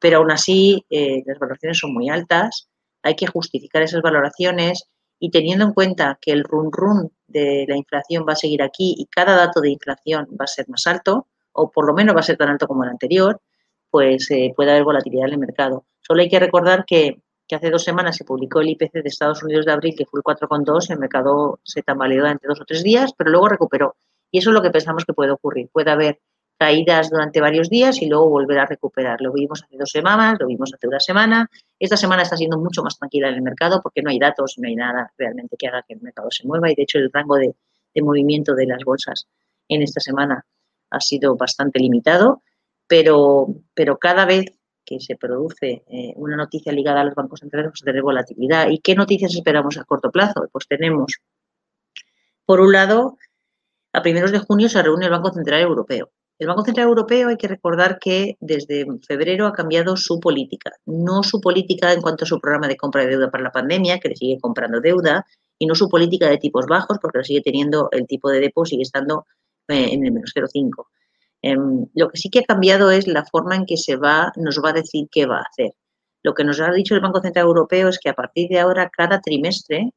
Pero aún así, eh, las valoraciones son muy altas, hay que justificar esas valoraciones y teniendo en cuenta que el run run de la inflación va a seguir aquí y cada dato de inflación va a ser más alto, o por lo menos va a ser tan alto como el anterior, pues eh, puede haber volatilidad en el mercado. Solo hay que recordar que que hace dos semanas se publicó el IPC de Estados Unidos de abril, que fue el 4,2, el mercado se tambaleó durante dos o tres días, pero luego recuperó. Y eso es lo que pensamos que puede ocurrir. Puede haber caídas durante varios días y luego volver a recuperar. Lo vimos hace dos semanas, lo vimos hace una semana. Esta semana está siendo mucho más tranquila en el mercado porque no hay datos, no hay nada realmente que haga que el mercado se mueva y de hecho el rango de, movimiento de las bolsas en esta semana ha sido bastante limitado, pero, pero cada vez que se produce eh, una noticia ligada a los bancos centrales, pues tener volatilidad. ¿Y qué noticias esperamos a corto plazo? Pues tenemos, por un lado, a primeros de junio se reúne el Banco Central Europeo. El Banco Central Europeo hay que recordar que desde febrero ha cambiado su política. No su política en cuanto a su programa de compra de deuda para la pandemia, que le sigue comprando deuda, y no su política de tipos bajos, porque sigue teniendo el tipo de depósito, sigue estando eh, en el menos 0,5. Em, lo que sí que ha cambiado es la forma en que se va, nos va a decir qué va a hacer. Lo que nos ha dicho el Banco Central Europeo es que a partir de ahora, cada trimestre,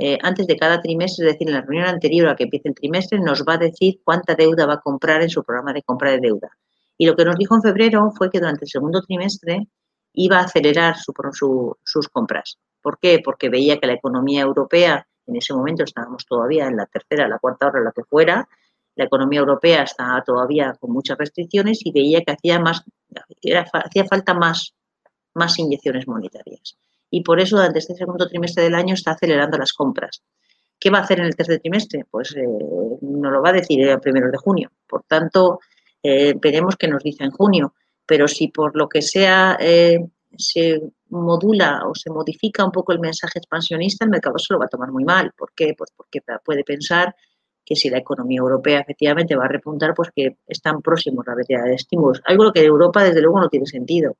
eh, antes de cada trimestre, es decir, en la reunión anterior a que empiece el trimestre, nos va a decir cuánta deuda va a comprar en su programa de compra de deuda. Y lo que nos dijo en febrero fue que durante el segundo trimestre iba a acelerar sus compras. ¿Por qué? Porque veía que la economía europea, en ese momento estábamos todavía en la tercera, la cuarta hora, la que fuera, la economía europea estaba todavía con muchas restricciones y veía que hacía, más, hacía falta más, más inyecciones monetarias y por eso durante este segundo trimestre del año está acelerando las compras. ¿Qué va a hacer en el tercer trimestre? Pues eh, no lo va a decir el primero de junio. Por tanto, eh, veremos qué nos dice en junio. Pero si por lo que sea eh, se modula o se modifica un poco el mensaje expansionista, el mercado se lo va a tomar muy mal. ¿Por qué? Pues porque puede pensar que si la economía europea efectivamente va a repuntar, pues que están próximos la retirada de estímulos. Algo que en Europa, desde luego, no tiene sentido.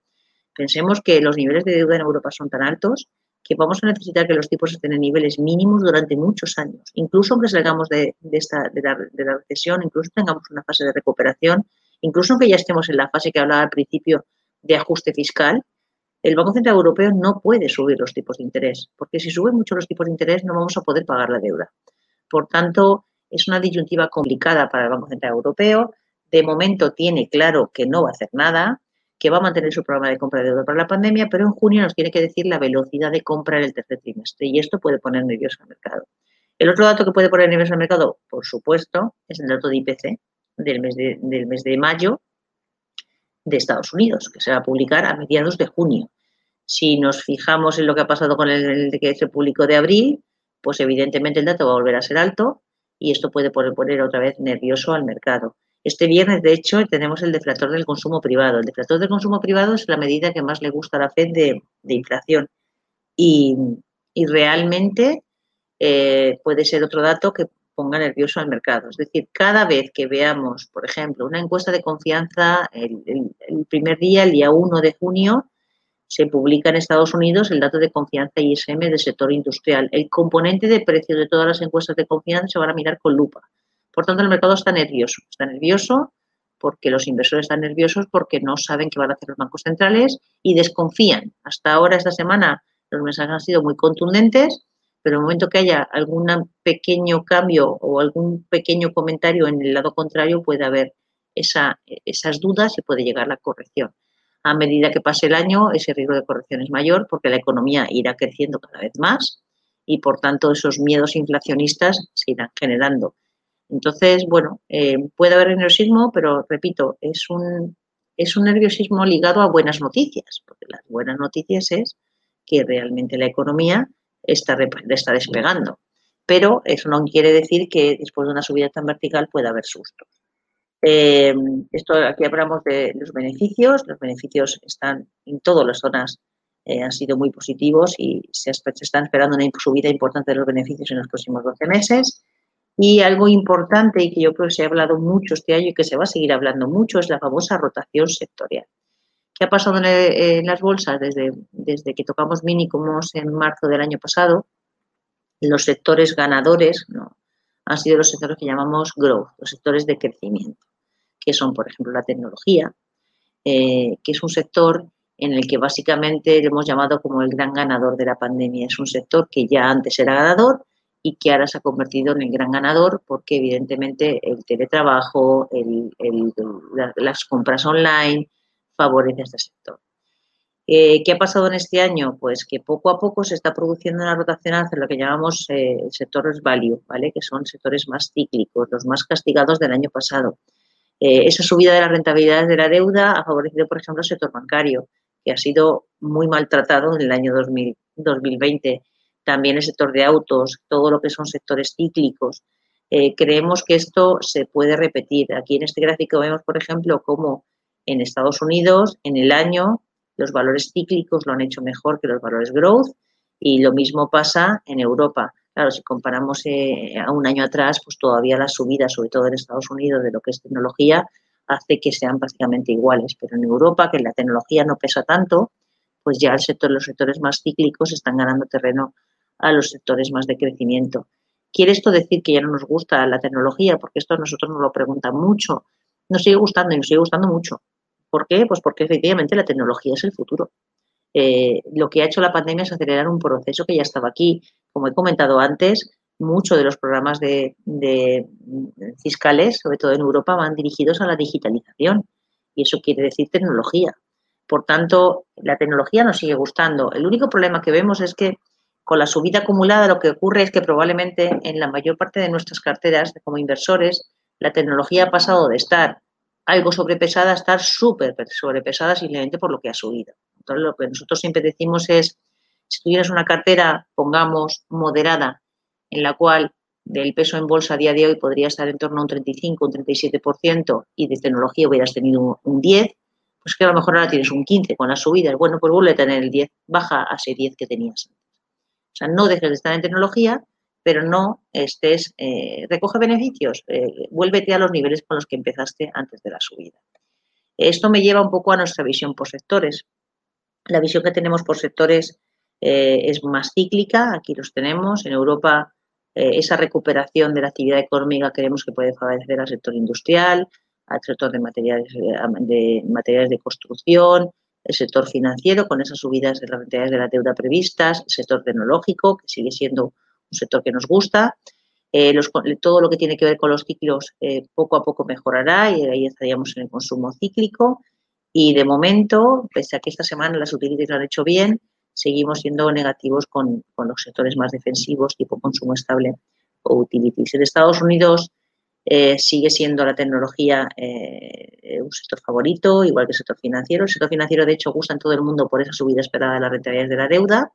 Pensemos que los niveles de deuda en Europa son tan altos que vamos a necesitar que los tipos estén en niveles mínimos durante muchos años. Incluso aunque salgamos de, esta, de, la, recesión, incluso tengamos una fase de recuperación, incluso aunque ya estemos en la fase que hablaba al principio de ajuste fiscal, el Banco Central Europeo no puede subir los tipos de interés, porque si suben mucho los tipos de interés no vamos a poder pagar la deuda. Por tanto, es una disyuntiva complicada para el Banco Central Europeo. De momento tiene claro que no va a hacer nada, que va a mantener su programa de compra de deuda para la pandemia, pero en junio nos tiene que decir la velocidad de compra en el tercer trimestre y esto puede poner nervioso al mercado. El otro dato que puede poner nervioso al mercado, por supuesto, es el dato de IPC del mes de, mayo de Estados Unidos, que se va a publicar a mediados de junio. Si nos fijamos en lo que ha pasado con el, el que se publicó de abril, pues evidentemente el dato va a volver a ser alto y esto puede poner otra vez nervioso al mercado. Este viernes, de hecho, tenemos el deflator del consumo privado. El deflator del consumo privado es la medida que más le gusta a la FED de, inflación. Y, realmente eh, puede ser otro dato que ponga nervioso al mercado. Es decir, cada vez que veamos, por ejemplo, una encuesta de confianza, el, primer día, el día 1 de junio, se publica en Estados Unidos el dato de confianza ISM del sector industrial. El componente de precios de todas las encuestas de confianza se van a mirar con lupa. Por tanto, el mercado está nervioso. Está nervioso porque los inversores están nerviosos porque no saben qué van a hacer los bancos centrales y desconfían. Hasta ahora, esta semana, los mensajes han sido muy contundentes, pero en el momento que haya algún pequeño cambio o algún pequeño comentario en el lado contrario, puede haber esas dudas y puede llegar la corrección. A medida que pase el año, ese riesgo de corrección es mayor porque la economía irá creciendo cada vez más y, por tanto, esos miedos inflacionistas se irán generando. Entonces, bueno, eh, puede haber nerviosismo, pero repito, es un, es un nerviosismo ligado a buenas noticias, porque las buenas noticias es que realmente la economía está, está despegando. Pero eso no quiere decir que después de una subida tan vertical pueda haber sustos. Eh, esto aquí hablamos de los beneficios. Los beneficios están en todas las zonas, eh, han sido muy positivos y se, se, están esperando una subida importante de los beneficios en los próximos 12 meses. Y algo importante y que yo creo que se ha hablado mucho este año y que se va a seguir hablando mucho es la famosa rotación sectorial. ¿Qué ha pasado en, las bolsas desde, desde que tocamos mínimos en marzo del año pasado? Los sectores ganadores han sido los sectores que llamamos growth, los sectores de crecimiento, que son, por ejemplo, la tecnología, eh, que es un sector en el que básicamente hemos llamado como el gran ganador de la pandemia. Es un sector que ya antes era ganador, y que ahora se ha convertido en el gran ganador porque evidentemente el teletrabajo, las compras online favorece a este sector. Eh, ¿Qué ha pasado en este año? Pues que poco a poco se está produciendo una rotación hacia lo que llamamos eh, sectores value, ¿vale? que son sectores más cíclicos, los más castigados del año pasado. Eh, esa subida de las rentabilidades de la deuda ha favorecido, por ejemplo, el sector bancario, que ha sido muy maltratado en el año 2020. También el sector de autos, todo lo que son sectores cíclicos. creemos que esto se puede repetir. Aquí en este gráfico vemos, por ejemplo, cómo en Estados Unidos, en el año, los valores cíclicos lo han hecho mejor que los valores growth y lo mismo pasa en Europa. Claro, si comparamos eh, a un año atrás, pues todavía las subidas, sobre todo en Estados Unidos, de lo que es tecnología, hace que sean prácticamente iguales. Pero en Europa, que la tecnología no pesa tanto, pues ya los sectores más cíclicos están ganando terreno a los sectores más de crecimiento. ¿Quiere esto decir que ya no nos gusta la tecnología? Porque esto a nosotros nos lo preguntan mucho. Nos sigue gustando y nos sigue gustando mucho. ¿Por qué? Pues porque efectivamente la tecnología es el futuro. Eh, lo que ha hecho la pandemia es acelerar un proceso que ya estaba aquí. Como he comentado antes, muchos de los programas de, fiscales, sobre todo en Europa, van dirigidos a la digitalización y eso quiere decir tecnología. Por tanto, la tecnología nos sigue gustando. El único problema que vemos es que con la subida acumulada lo que ocurre es que probablemente en la mayor parte de nuestras carteras como inversores la tecnología ha pasado de estar algo sobrepesada, estar súper sobrepesada simplemente por lo que ha subido. Entonces, lo que nosotros siempre decimos es, si tuvieras una cartera, pongamos, moderada, en la cual del peso en bolsa a día de hoy podría estar en torno a un 35, un 37% y de tecnología hubieras tenido un 10, pues que a lo mejor ahora tienes un 15 con las subidas. Bueno, pues vuelve a tener el 10, baja a ese 10 que tenías sea, no dejes de estar en tecnología, pero no estés, eh, recoge beneficios, eh, vuélvete a los niveles con los que empezaste antes de la subida. Esto me lleva un poco a nuestra visión por sectores. La visión que tenemos por sectores eh, es más cíclica, aquí los tenemos. En Europa, esa recuperación de la actividad económica creemos que puede favorecer al sector industrial, al sector de materiales de, materiales de construcción, el sector financiero con esas subidas de las rentabilidades de la deuda previstas, el sector tecnológico, que sigue siendo un sector que nos gusta. Eh, todo lo que tiene que ver con los ciclos eh, poco a poco mejorará y ahí estaríamos en el consumo cíclico. Y de momento, pese a que esta semana las utilidades lo han hecho bien, seguimos siendo negativos con, los sectores más defensivos, tipo consumo estable o utilities. En Estados Unidos eh, sigue siendo la tecnología un sector favorito, igual que el sector financiero. El sector financiero, de hecho, gusta en todo el mundo por esa subida esperada de las rentabilidades de la deuda.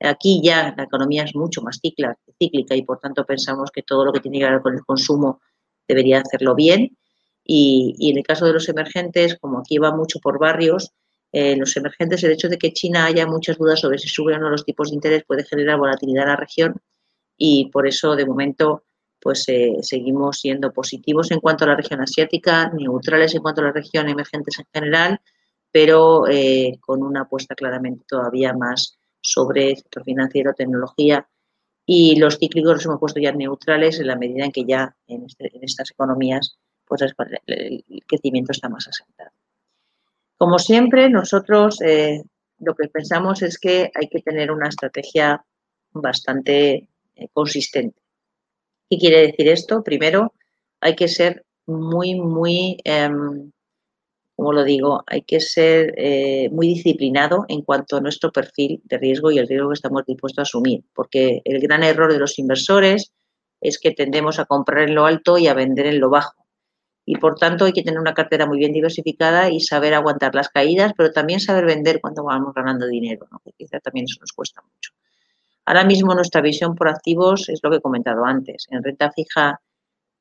Aquí ya la economía es mucho más cíclica y por tanto pensamos que todo lo que tiene que ver con el consumo debería hacerlo bien. Y, en el caso de los emergentes, como aquí va mucho por barrios, eh, los emergentes, el hecho de que China haya muchas dudas sobre si suben o no los tipos de interés puede generar volatilidad en la región y por eso de momento pues eh, seguimos siendo positivos en cuanto a la región asiática, neutrales en cuanto a la región emergentes en general, pero eh, con una apuesta claramente todavía más sobre sector financiero, tecnología y los cíclicos los hemos puesto ya neutrales en la medida en que ya en, este, estas economías pues el, crecimiento está más asentado. Como siempre, nosotros eh, lo que pensamos es que hay que tener una estrategia bastante consistente. ¿Qué quiere decir esto? Primero, hay que ser muy, muy em, como lo digo, hay que ser eh, muy disciplinado en cuanto a nuestro perfil de riesgo y el riesgo que estamos dispuestos a asumir, porque el gran error de los inversores es que tendemos a comprar en lo alto y a vender en lo bajo. Y por tanto hay que tener una cartera muy bien diversificada y saber aguantar las caídas, pero también saber vender cuando vamos ganando dinero, que quizá también eso nos cuesta mucho. Ahora mismo nuestra visión por activos es lo que he comentado antes. En renta fija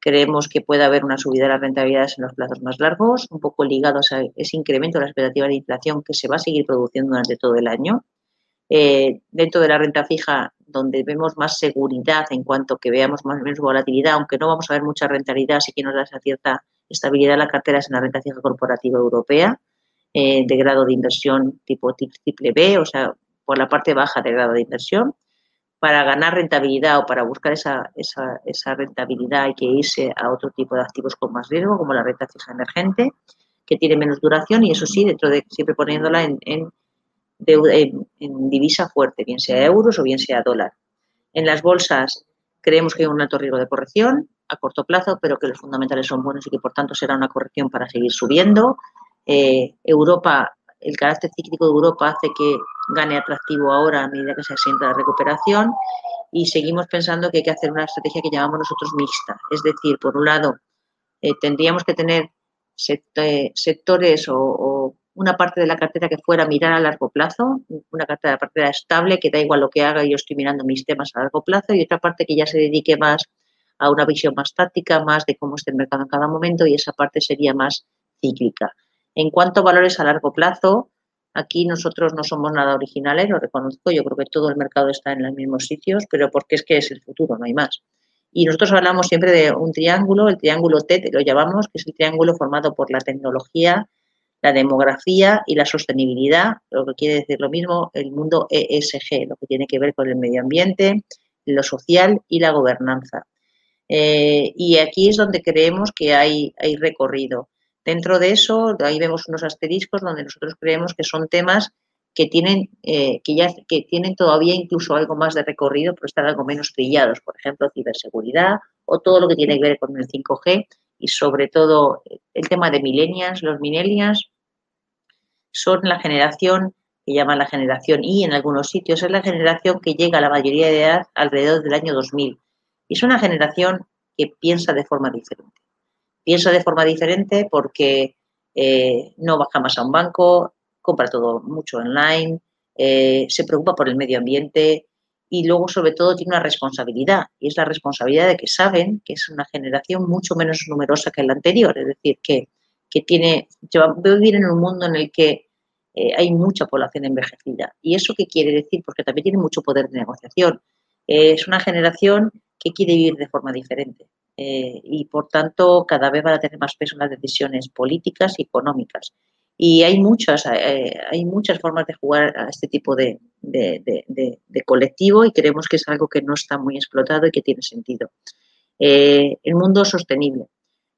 Creemos que puede haber una subida de las rentabilidades en los plazos más largos, un poco ligados a ese incremento de la expectativa de inflación que se va a seguir produciendo durante todo el año. Eh, dentro de la renta fija, donde vemos más seguridad en cuanto que veamos más o menos volatilidad, aunque no vamos a ver mucha rentabilidad, sí que nos da esa cierta estabilidad la cartera es en la renta fija corporativa europea, eh, de grado de inversión tipo triple B, o sea, por la parte baja de grado de inversión para ganar rentabilidad o para buscar esa, esa, rentabilidad hay que irse a otro tipo de activos con más riesgo, como la renta fija emergente, que tiene menos duración y eso sí, dentro de siempre poniéndola en, divisa fuerte, bien sea euros o bien sea dólar. En las bolsas creemos que hay un alto riesgo de corrección a corto plazo, pero que los fundamentales son buenos y que por tanto será una corrección para seguir subiendo. Eh, Europa el carácter cíclico de Europa hace que gane atractivo ahora a medida que se asienta la recuperación y seguimos pensando que hay que hacer una estrategia que llamamos nosotros mixta. Es decir, por un lado, eh, tendríamos que tener sectores o, una parte de la cartera que fuera mirar a largo plazo, una cartera, cartera estable que da igual lo que haga, yo estoy mirando mis temas a largo plazo y otra parte que ya se dedique más a una visión más táctica, más de cómo está el mercado en cada momento y esa parte sería más cíclica. En cuanto a valores a largo plazo, aquí nosotros no somos nada originales, lo reconozco, yo creo que todo el mercado está en los mismos sitios, pero porque es que es el futuro, no hay más. Y nosotros hablamos siempre de un triángulo, el triángulo T, lo llamamos, que es el triángulo formado por la tecnología, la demografía y la sostenibilidad, lo que quiere decir lo mismo, el mundo ESG, lo que tiene que ver con el medio ambiente, lo social y la gobernanza. Eh, y aquí es donde creemos que hay recorrido. Dentro de eso, ahí vemos unos asteriscos donde nosotros creemos que son temas que tienen, eh, que ya que tienen todavía incluso algo más de recorrido, pero están algo menos trillados, por ejemplo, ciberseguridad o todo lo que tiene que ver con el 5G y sobre todo el tema de millennials. Los millennials son la generación que llaman la generación Y en algunos sitios, es la generación que llega a la mayoría de edad alrededor del año 2000. Y es una generación que piensa de forma diferente. Piensa de forma diferente porque eh, no baja más a un banco, compra todo mucho online, eh, se preocupa por el medio ambiente y luego sobre todo tiene una responsabilidad y es la responsabilidad de que saben que es una generación mucho menos numerosa que la anterior, es decir, que, que tiene, va a vivir en un mundo en el que eh, hay mucha población envejecida. ¿Y eso qué quiere decir? Porque también tiene mucho poder de negociación. es una generación que quiere vivir de forma diferente. Eh, y por tanto cada vez van a tener más peso en las decisiones políticas y económicas. Y hay muchas, eh, hay muchas formas de jugar a este tipo de, colectivo y creemos que es algo que no está muy explotado y que tiene sentido. Eh, el mundo sostenible.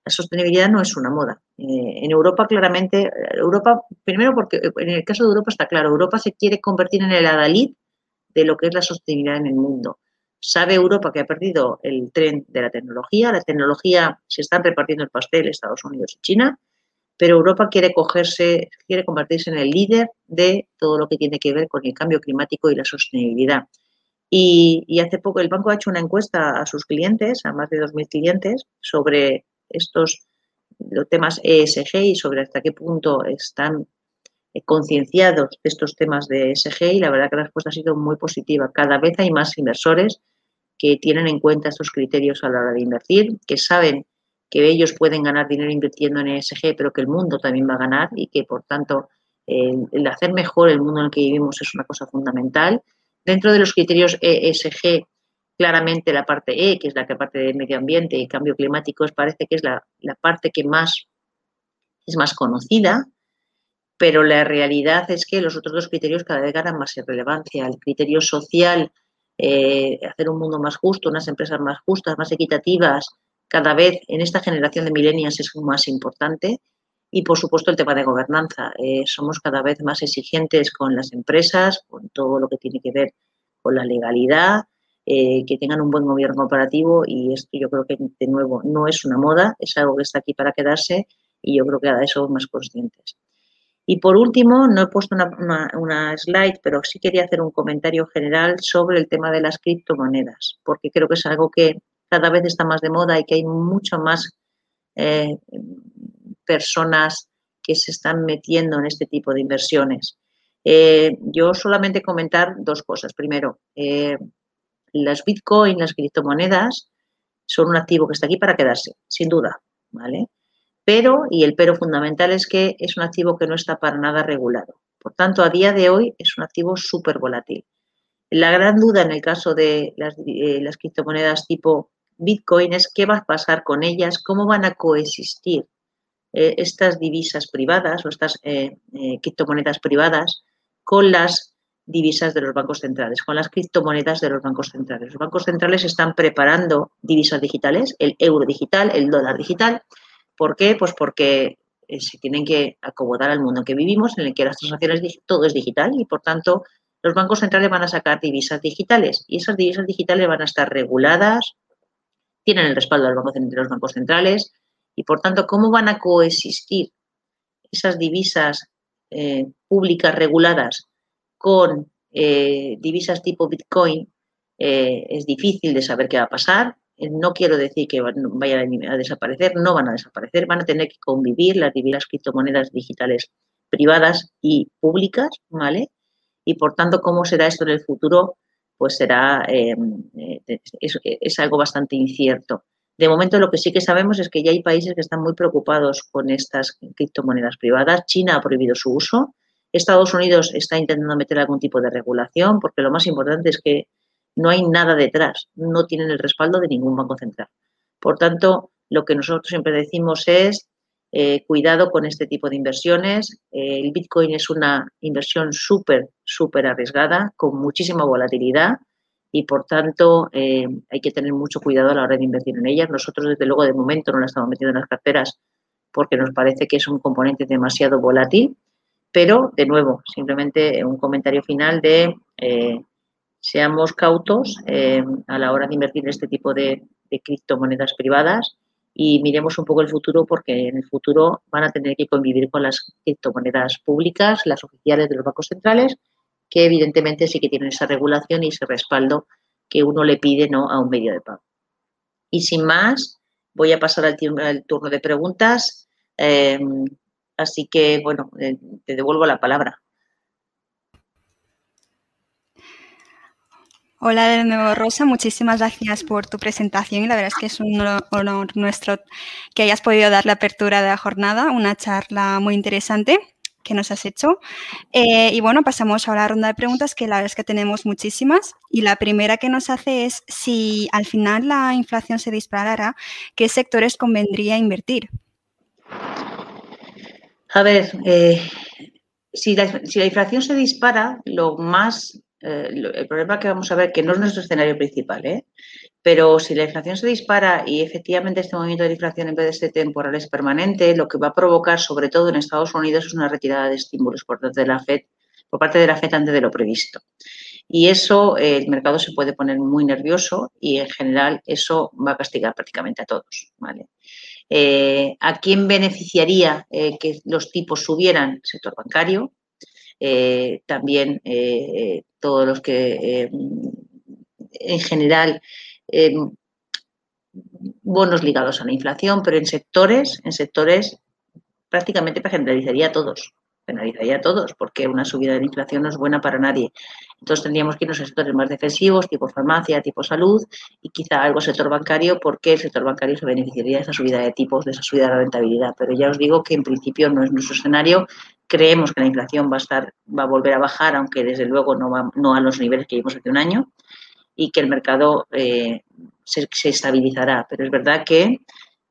La sostenibilidad no es una moda. en Europa, claramente, Europa, primero porque en el caso de Europa está claro, Europa se quiere convertir en el adalid de lo que es la sostenibilidad en el mundo. Sabe Europa que ha perdido el tren de la tecnología. La tecnología se están repartiendo el pastel Estados Unidos y China, pero Europa quiere cogerse, quiere convertirse en el líder de todo lo que tiene que ver con el cambio climático y la sostenibilidad. Y, hace poco el banco ha hecho una encuesta a sus clientes, a más de 2.000 clientes, sobre estos los temas ESG y sobre hasta qué punto están concienciados de estos temas de ESG y la verdad que la respuesta ha sido muy positiva. Cada vez hay más inversores que tienen en cuenta estos criterios a la hora de invertir, que saben que ellos pueden ganar dinero invirtiendo en ESG, pero que el mundo también va a ganar y que, por tanto, el, hacer mejor el mundo en el que vivimos es una cosa fundamental. Dentro de los criterios ESG, claramente la parte E, que es la que parte de medio ambiente y cambio climático, parece que es la, parte que más es más conocida, pero la realidad es que los otros dos criterios cada vez ganan más relevancia. El criterio social eh, hacer un mundo más justo, unas empresas más justas, más equitativas, cada vez en esta generación de millennials es más importante. Y, por supuesto, el tema de gobernanza. Eh, somos cada vez más exigentes con las empresas, con todo lo que tiene que ver con la legalidad, eh, que tengan un buen gobierno corporativo y esto yo creo que, de nuevo, no es una moda, es algo que está aquí para quedarse y yo creo que cada vez somos más conscientes. Y por último, no he puesto una, slide, pero sí quería hacer un comentario general sobre el tema de las criptomonedas, porque creo que es algo que cada vez está más de moda y que hay mucho más eh, personas que se están metiendo en este tipo de inversiones. Eh, yo solamente comentar dos cosas. Primero, eh, las Bitcoin, las criptomonedas, son un activo que está aquí para quedarse, sin duda, ¿vale? Pero, y el pero fundamental es que es un activo que no está para nada regulado. Por tanto, a día de hoy es un activo súper volátil. La gran duda en el caso de las, eh, criptomonedas tipo Bitcoin es qué va a pasar con ellas, cómo van a coexistir eh, estas divisas privadas o estas eh, criptomonedas privadas con las divisas de los bancos centrales, con las criptomonedas de los bancos centrales. Los bancos centrales están preparando divisas digitales, el euro digital, el dólar digital, ¿Por qué? Pues porque eh, se tienen que acomodar al mundo en que vivimos, en el que las transacciones, todo es digital y por tanto los bancos centrales van a sacar divisas digitales y esas divisas digitales van a estar reguladas, tienen el respaldo de los bancos centrales y por tanto, ¿cómo van a coexistir esas divisas eh, públicas reguladas con eh, divisas tipo Bitcoin, es difícil de saber qué va a pasar. No quiero decir que vayan a desaparecer, no van a desaparecer, van a tener que convivir las criptomonedas digitales privadas y públicas, ¿vale? Y por tanto, ¿cómo será esto en el futuro? Pues será, es algo bastante incierto. De momento lo que sí que sabemos es que ya hay países que están muy preocupados con estas criptomonedas privadas. China ha prohibido su uso. Estados Unidos está intentando meter algún tipo de regulación porque lo más importante es que no hay nada detrás, no tienen el respaldo de ningún banco central. Por tanto, lo que nosotros siempre decimos es eh, cuidado con este tipo de inversiones. Eh, el Bitcoin es una inversión súper, súper arriesgada, con muchísima volatilidad y por tanto eh, hay que tener mucho cuidado a la hora de invertir en ellas. Nosotros desde luego de momento no la estamos metiendo en las carteras porque nos parece que es un componente demasiado volátil, pero de nuevo, simplemente un comentario final de seamos cautos eh, a la hora de invertir en este tipo de, de criptomonedas privadas y miremos un poco el futuro porque en el futuro van a tener que convivir con las criptomonedas públicas, las oficiales de los bancos centrales que evidentemente sí que tienen esa regulación y ese respaldo que uno le pide ¿no? a un medio de pago. Y sin más, voy a pasar al, turno de preguntas. Eh, así que, bueno, eh, te devuelvo la palabra. Hola de nuevo, Rosa. Muchísimas gracias por tu presentación y la verdad es que es un honor nuestro que hayas podido dar la apertura de la jornada, una charla muy interesante que nos has hecho. Eh, y bueno, pasamos a la ronda de preguntas, que la verdad es que tenemos muchísimas. Y la primera que nos hace es si al final la inflación se disparara, ¿qué sectores convendría invertir? A ver, eh, si, la, si, la, inflación se dispara, lo más, eh, el problema que vamos a ver, que no es nuestro escenario principal, ¿eh? Pero si la inflación se dispara y efectivamente este movimiento de inflación en vez de ser temporal es permanente, lo que va a provocar, sobre todo en Estados Unidos, es una retirada de estímulos por parte de la FED, por parte de la FED antes de lo previsto. Y eso, eh, el mercado se puede poner muy nervioso y en general eso va a castigar prácticamente a todos. Eh, ¿A quién beneficiaría que los tipos subieran? Sector bancario, también todos los que en general bonos ligados a la inflación, pero en sectores, en sectores prácticamente generalizaría a todos, penalizaría a todos, porque una subida de la inflación no es buena para nadie. Entonces tendríamos que irnos a sectores más defensivos, tipo farmacia, tipo salud, y quizá algo sector bancario, porque el sector bancario se beneficiaría de esa subida de tipos, de esa subida de la rentabilidad. Pero ya os digo que en principio no es nuestro escenario. Creemos que la inflación va a estar, va a volver a bajar, aunque desde luego no, va, no a los niveles que vimos hace un año y que el mercado eh, se, estabilizará. Pero es verdad que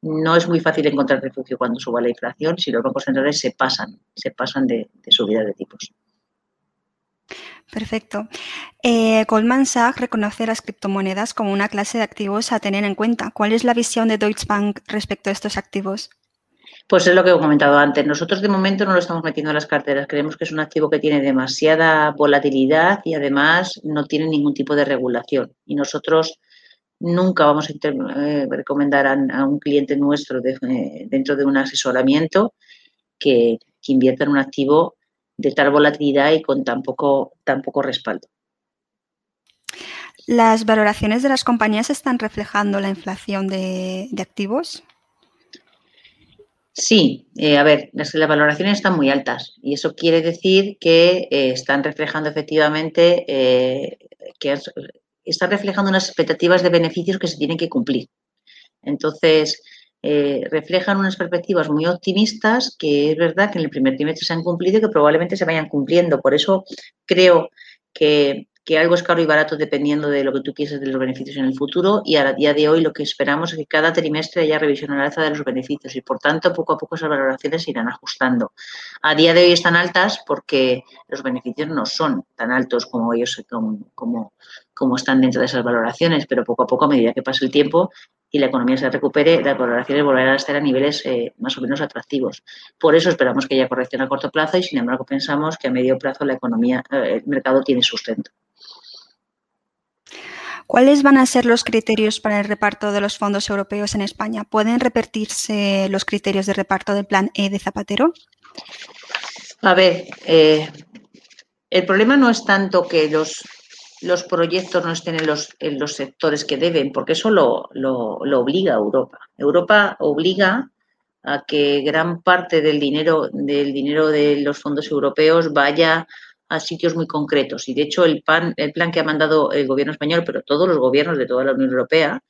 no es muy fácil encontrar refugio cuando suba la inflación si los bancos centrales se pasan, se pasan de, subida de tipos. Perfecto. Eh, Goldman Sachs reconoce las criptomonedas como una clase de activos a tener en cuenta. ¿Cuál es la visión de Deutsche Bank respecto a estos activos? Pues es lo que he comentado antes. Nosotros de momento no lo estamos metiendo en las carteras. Creemos que es un activo que tiene demasiada volatilidad y además no tiene ningún tipo de regulación. Y nosotros nunca vamos a eh, recomendar a, un cliente nuestro eh, dentro de un asesoramiento que, invierta en un activo de tal volatilidad y con tan poco, tan poco respaldo. ¿Las valoraciones de las compañías están reflejando la inflación de activos? Sí, eh, a ver, las, valoraciones están muy altas y eso quiere decir que eh, están reflejando efectivamente eh, que están reflejando unas expectativas de beneficios que se tienen que cumplir. Entonces, reflejan unas perspectivas muy optimistas que es verdad que en el primer trimestre se han cumplido y que probablemente se vayan cumpliendo. Por eso creo que que algo es caro y barato dependiendo de lo que tú quieres de los beneficios en el futuro y a día de hoy lo que esperamos es que cada trimestre haya revisión al alza de los beneficios y por tanto poco a poco esas valoraciones se irán ajustando. A día de hoy están altas porque los beneficios no son tan altos como ellos como, como, están dentro de esas valoraciones, pero poco a poco a medida que pase el tiempo y la economía se recupere, las valoraciones volverán a estar a niveles eh, más o menos atractivos. Por eso esperamos que haya corrección a corto plazo y, sin embargo, pensamos que a medio plazo la economía, eh, el mercado tiene sustento. ¿Cuáles van a ser los criterios para el reparto de los fondos europeos en España? ¿Pueden repetirse los criterios de reparto del plan E de Zapatero? A ver, eh, el problema no es tanto que los, los proyectos no estén en los, en los sectores que deben, porque eso lo, lo, lo obliga Europa. Europa obliga a que gran parte del dinero, del dinero de los fondos europeos vaya a sitios muy concretos. Y de hecho, el, el plan que ha mandado el gobierno español, pero todos los gobiernos de toda la Unión Europea,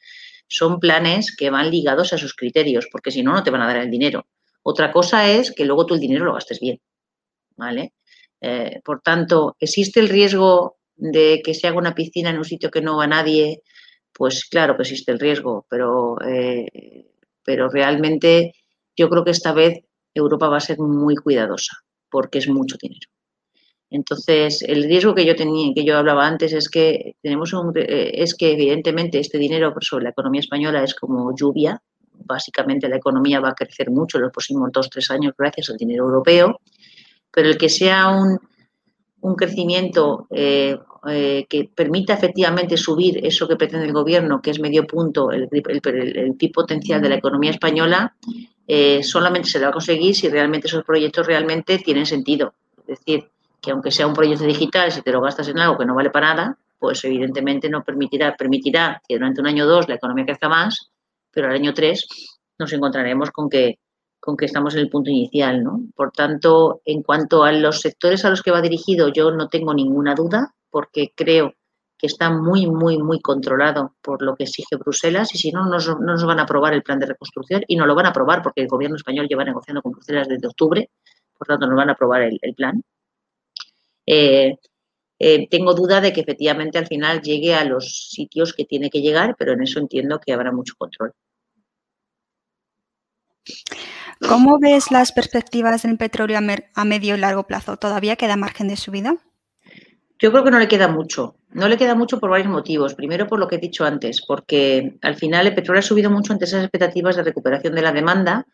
son planes que van ligados a esos criterios, porque si no, no te van a dar el dinero. Otra cosa es que luego tú el dinero lo gastes bien. ¿Vale? Eh, por tanto, ¿existe el riesgo de que se haga una piscina en un sitio que no va nadie? Pues claro que existe el riesgo, pero, eh, pero realmente yo creo que esta vez Europa va a ser muy cuidadosa porque es mucho dinero. Entonces, el riesgo que yo tenía, que yo hablaba antes, es que tenemos un, eh, es que evidentemente este dinero sobre la economía española es como lluvia. Básicamente la economía va a crecer mucho en los próximos dos, tres años gracias al dinero europeo, pero el que sea un, un crecimiento eh, eh, que permita efectivamente subir eso que pretende el gobierno, que es medio punto, el, el, PIB potencial de la economía española, solamente se va a conseguir si realmente esos proyectos realmente tienen sentido. Es decir, que aunque sea un proyecto digital, si te lo gastas en algo que no vale para nada, pues evidentemente no permitirá, permitirá que durante un año o dos la economía crezca más, pero al año tres nos encontraremos con que, con que estamos en el punto inicial. ¿no? Por tanto, en cuanto a los sectores a los que va dirigido, yo no tengo ninguna duda, porque creo que está muy, muy, muy controlado por lo que exige Bruselas y si no, no nos van a aprobar el plan de reconstrucción y no lo van a aprobar porque el gobierno español lleva negociando con Bruselas desde octubre, por tanto, no van a aprobar el plan. Eh, eh, tengo duda de que efectivamente al final llegue a los sitios que tiene que llegar, pero en eso entiendo que habrá mucho control. ¿Cómo ves las perspectivas del petróleo a, medio y largo plazo? ¿Todavía queda margen de subida? Yo creo que no le queda mucho. No le queda mucho por varios motivos. Primero, por lo que he dicho antes, porque al final el petróleo ha subido mucho ante esas expectativas de recuperación de la demanda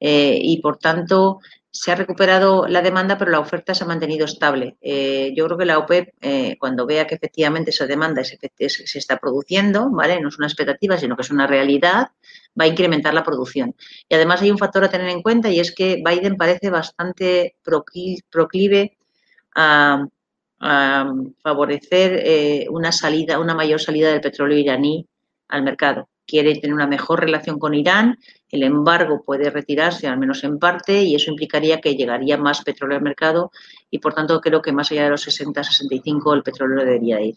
eh, y, por tanto, se ha recuperado la demanda, pero la oferta se ha mantenido estable. Eh, yo creo que la OPEP, eh, cuando vea que efectivamente esa demanda se, está produciendo, ¿vale? No es una expectativa, sino que es una realidad, va a incrementar la producción. Y además hay un factor a tener en cuenta y es que Biden parece bastante proclive a, favorecer eh, una salida, una mayor salida del petróleo iraní al mercado quiere tener una mejor relación con Irán, el embargo puede retirarse, al menos en parte, y eso implicaría que llegaría más petróleo al mercado y, por tanto, creo que más allá de los 60-65 el petróleo debería ir.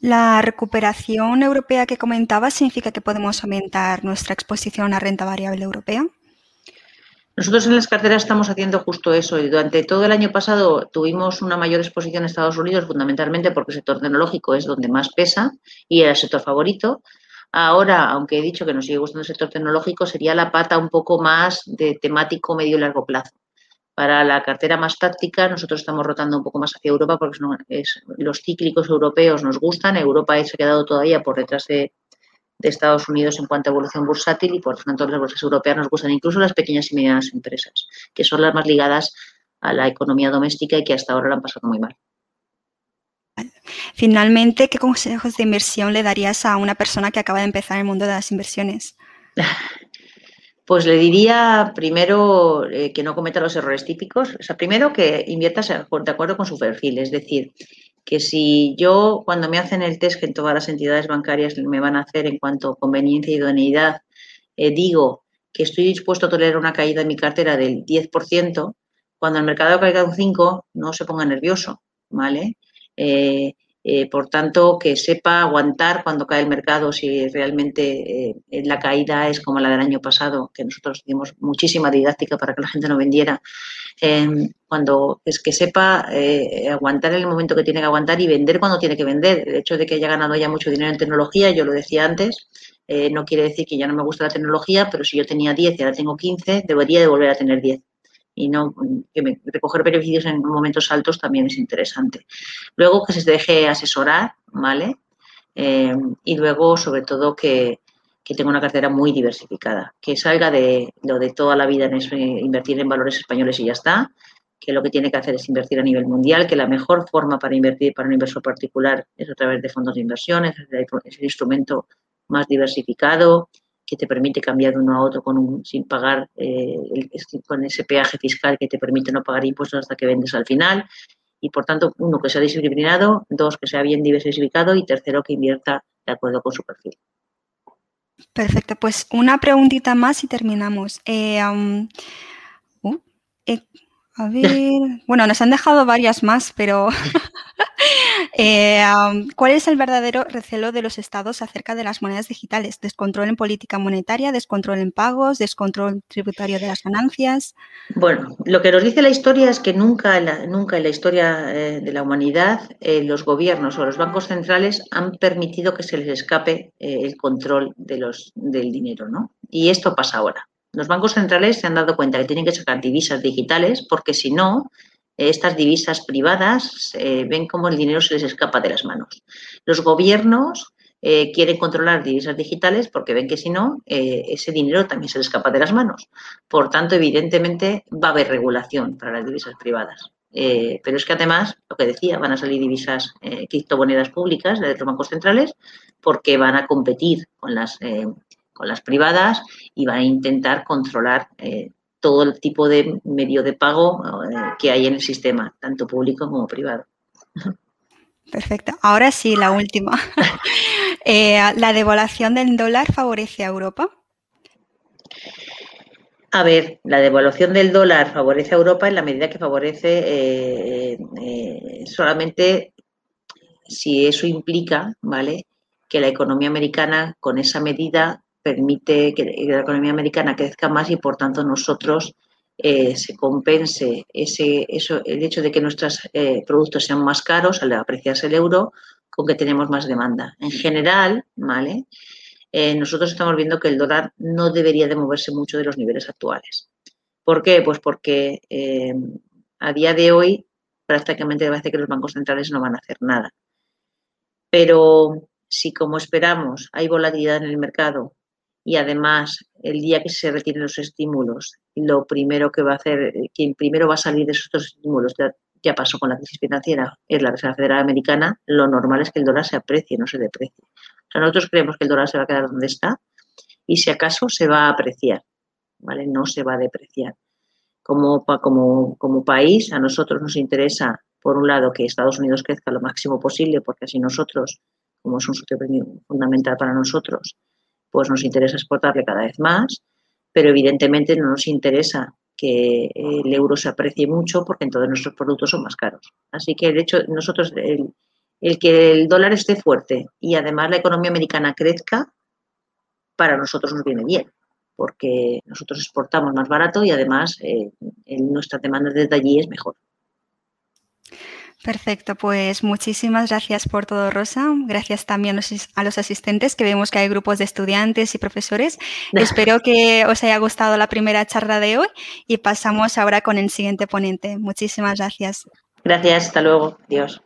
La recuperación europea que comentaba significa que podemos aumentar nuestra exposición a renta variable europea. Nosotros en las carteras estamos haciendo justo eso y durante todo el año pasado tuvimos una mayor exposición en Estados Unidos, fundamentalmente porque el sector tecnológico es donde más pesa y era el sector favorito. Ahora, aunque he dicho que nos sigue gustando el sector tecnológico, sería la pata un poco más de temático medio y largo plazo. Para la cartera más táctica, nosotros estamos rotando un poco más hacia Europa porque los cíclicos europeos nos gustan. Europa se ha quedado todavía por detrás de, de Estados Unidos en cuanto a evolución bursátil y por tanto las bolsas europeas nos gustan incluso las pequeñas y medianas empresas, que son las más ligadas a la economía doméstica y que hasta ahora lo han pasado muy mal. Finalmente, ¿qué consejos de inversión le darías a una persona que acaba de empezar en el mundo de las inversiones? <laughs> Pues le diría primero eh, que no cometa los errores típicos. O sea, primero que inviertas de acuerdo con su perfil. Es decir, que si yo cuando me hacen el test que en todas las entidades bancarias me van a hacer en cuanto a conveniencia y idoneidad, eh, digo que estoy dispuesto a tolerar una caída en mi cartera del 10%, cuando el mercado caiga un 5%, no se ponga nervioso, ¿vale? Eh, eh, por tanto, que sepa aguantar cuando cae el mercado, si realmente la caída es como la del año pasado, que nosotros dimos muchísima didáctica para que la gente no vendiera, Em, cuando es que sepa eh, aguantar en el momento que tiene que aguantar y vender cuando tiene que vender. El hecho de que haya ganado ya mucho dinero en tecnología, yo lo decía antes, eh, no quiere decir que ya no me gusta la tecnología, pero si yo tenía 10 y ahora tengo 15, debería de volver a tener 10. Y no que recoger beneficios en momentos altos también es interesante. Luego que se deje asesorar, ¿vale? Em, y luego, sobre todo, que, que tenga una cartera muy diversificada, que salga de lo de toda la vida en invertir en valores españoles y ya está, que lo que tiene que hacer es invertir a nivel mundial, que la mejor forma para invertir para un inversor particular es a través de fondos de inversión, es el instrumento más diversificado, que te permite cambiar de uno a otro sin pagar eh, con ese peaje fiscal que te permite no pagar impuestos hasta que vendes al final. Y por tanto, uno que sea disciplinado, dos que sea bien diversificado y tercero que invierta de acuerdo con su perfil. Perfecto, pues una preguntita más y terminamos. Eh, uh, eh, a ver, bueno, nos han dejado varias más, pero <laughs> Eh, ¿Cuál es el verdadero recelo de los estados acerca de las monedas digitales? ¿Descontrol en política monetaria, descontrol en pagos, descontrol tributario de las ganancias? Bueno, lo que nos dice la historia es que nunca, la, nunca en la historia eh, de la humanidad eh, los gobiernos o los bancos centrales han permitido que se les escape el control de los, del dinero, ¿no? Y esto pasa ahora. Los bancos centrales se han dado cuenta que tienen que sacar divisas digitales porque si no, estas divisas privadas eh, ven cómo el dinero se les escapa de las manos. Los gobiernos eh, quieren controlar divisas digitales porque ven que si no, eh, ese dinero también se les escapa de las manos. Por tanto, evidentemente, va a haber regulación para las divisas privadas. pero es que además, lo que decía, van a salir divisas, criptomonedas públicas de los bancos centrales porque van a competir con las, con las privadas y van a intentar controlar todo el tipo de medio de pago eh, que hay en el sistema, tanto público como privado. Perfecto. Ahora sí, la última. <laughs> Eh, ¿La devaluación del dólar favorece a Europa? A ver, la devaluación del dólar favorece a Europa en la medida que favorece eh, solamente si eso implica, ¿vale? Que la economía americana con esa medida permite que la economía americana crezca más y por tanto nosotros eh, se compense ese, eso, el hecho de que nuestros eh, productos sean más caros al apreciarse el euro con que tenemos más demanda. En general, ¿vale? Eh, nosotros estamos viendo que el dólar no debería de moverse mucho de los niveles actuales. ¿Por qué? Pues porque a día de hoy prácticamente parece que los bancos centrales no van a hacer nada. Pero si como esperamos hay volatilidad en el mercado y además el día que se retiren los estímulos, lo primero que va a hacer, quien primero va a salir de esos estímulos, ya, pasó con la crisis financiera, es la Reserva Federal Americana, lo normal es que el dólar se aprecie, no se deprecie. O sea, nosotros creemos que el dólar se va a quedar donde está y si acaso se va a apreciar, ¿vale? No se va a depreciar. Como, como, como país, a nosotros nos interesa, por un lado, que Estados Unidos crezca lo máximo posible, porque así nosotros, como es un socio fundamental para nosotros, pues nos interesa exportarle cada vez más, pero evidentemente no nos interesa que el euro se aprecie mucho porque entonces nuestros productos son más caros. Así que el hecho, nosotros, el, que el dólar esté fuerte y además la economía americana crezca, para nosotros nos viene bien, porque nosotros exportamos más barato y además eh, nuestra demanda desde allí es mejor. Perfecto, pues muchísimas gracias por todo, Rosa. Gracias también a los asistentes, que vemos que hay grupos de estudiantes y profesores. <laughs> Espero que os haya gustado la primera charla de hoy y pasamos ahora con el siguiente ponente. Muchísimas gracias. Gracias, hasta luego. Dios.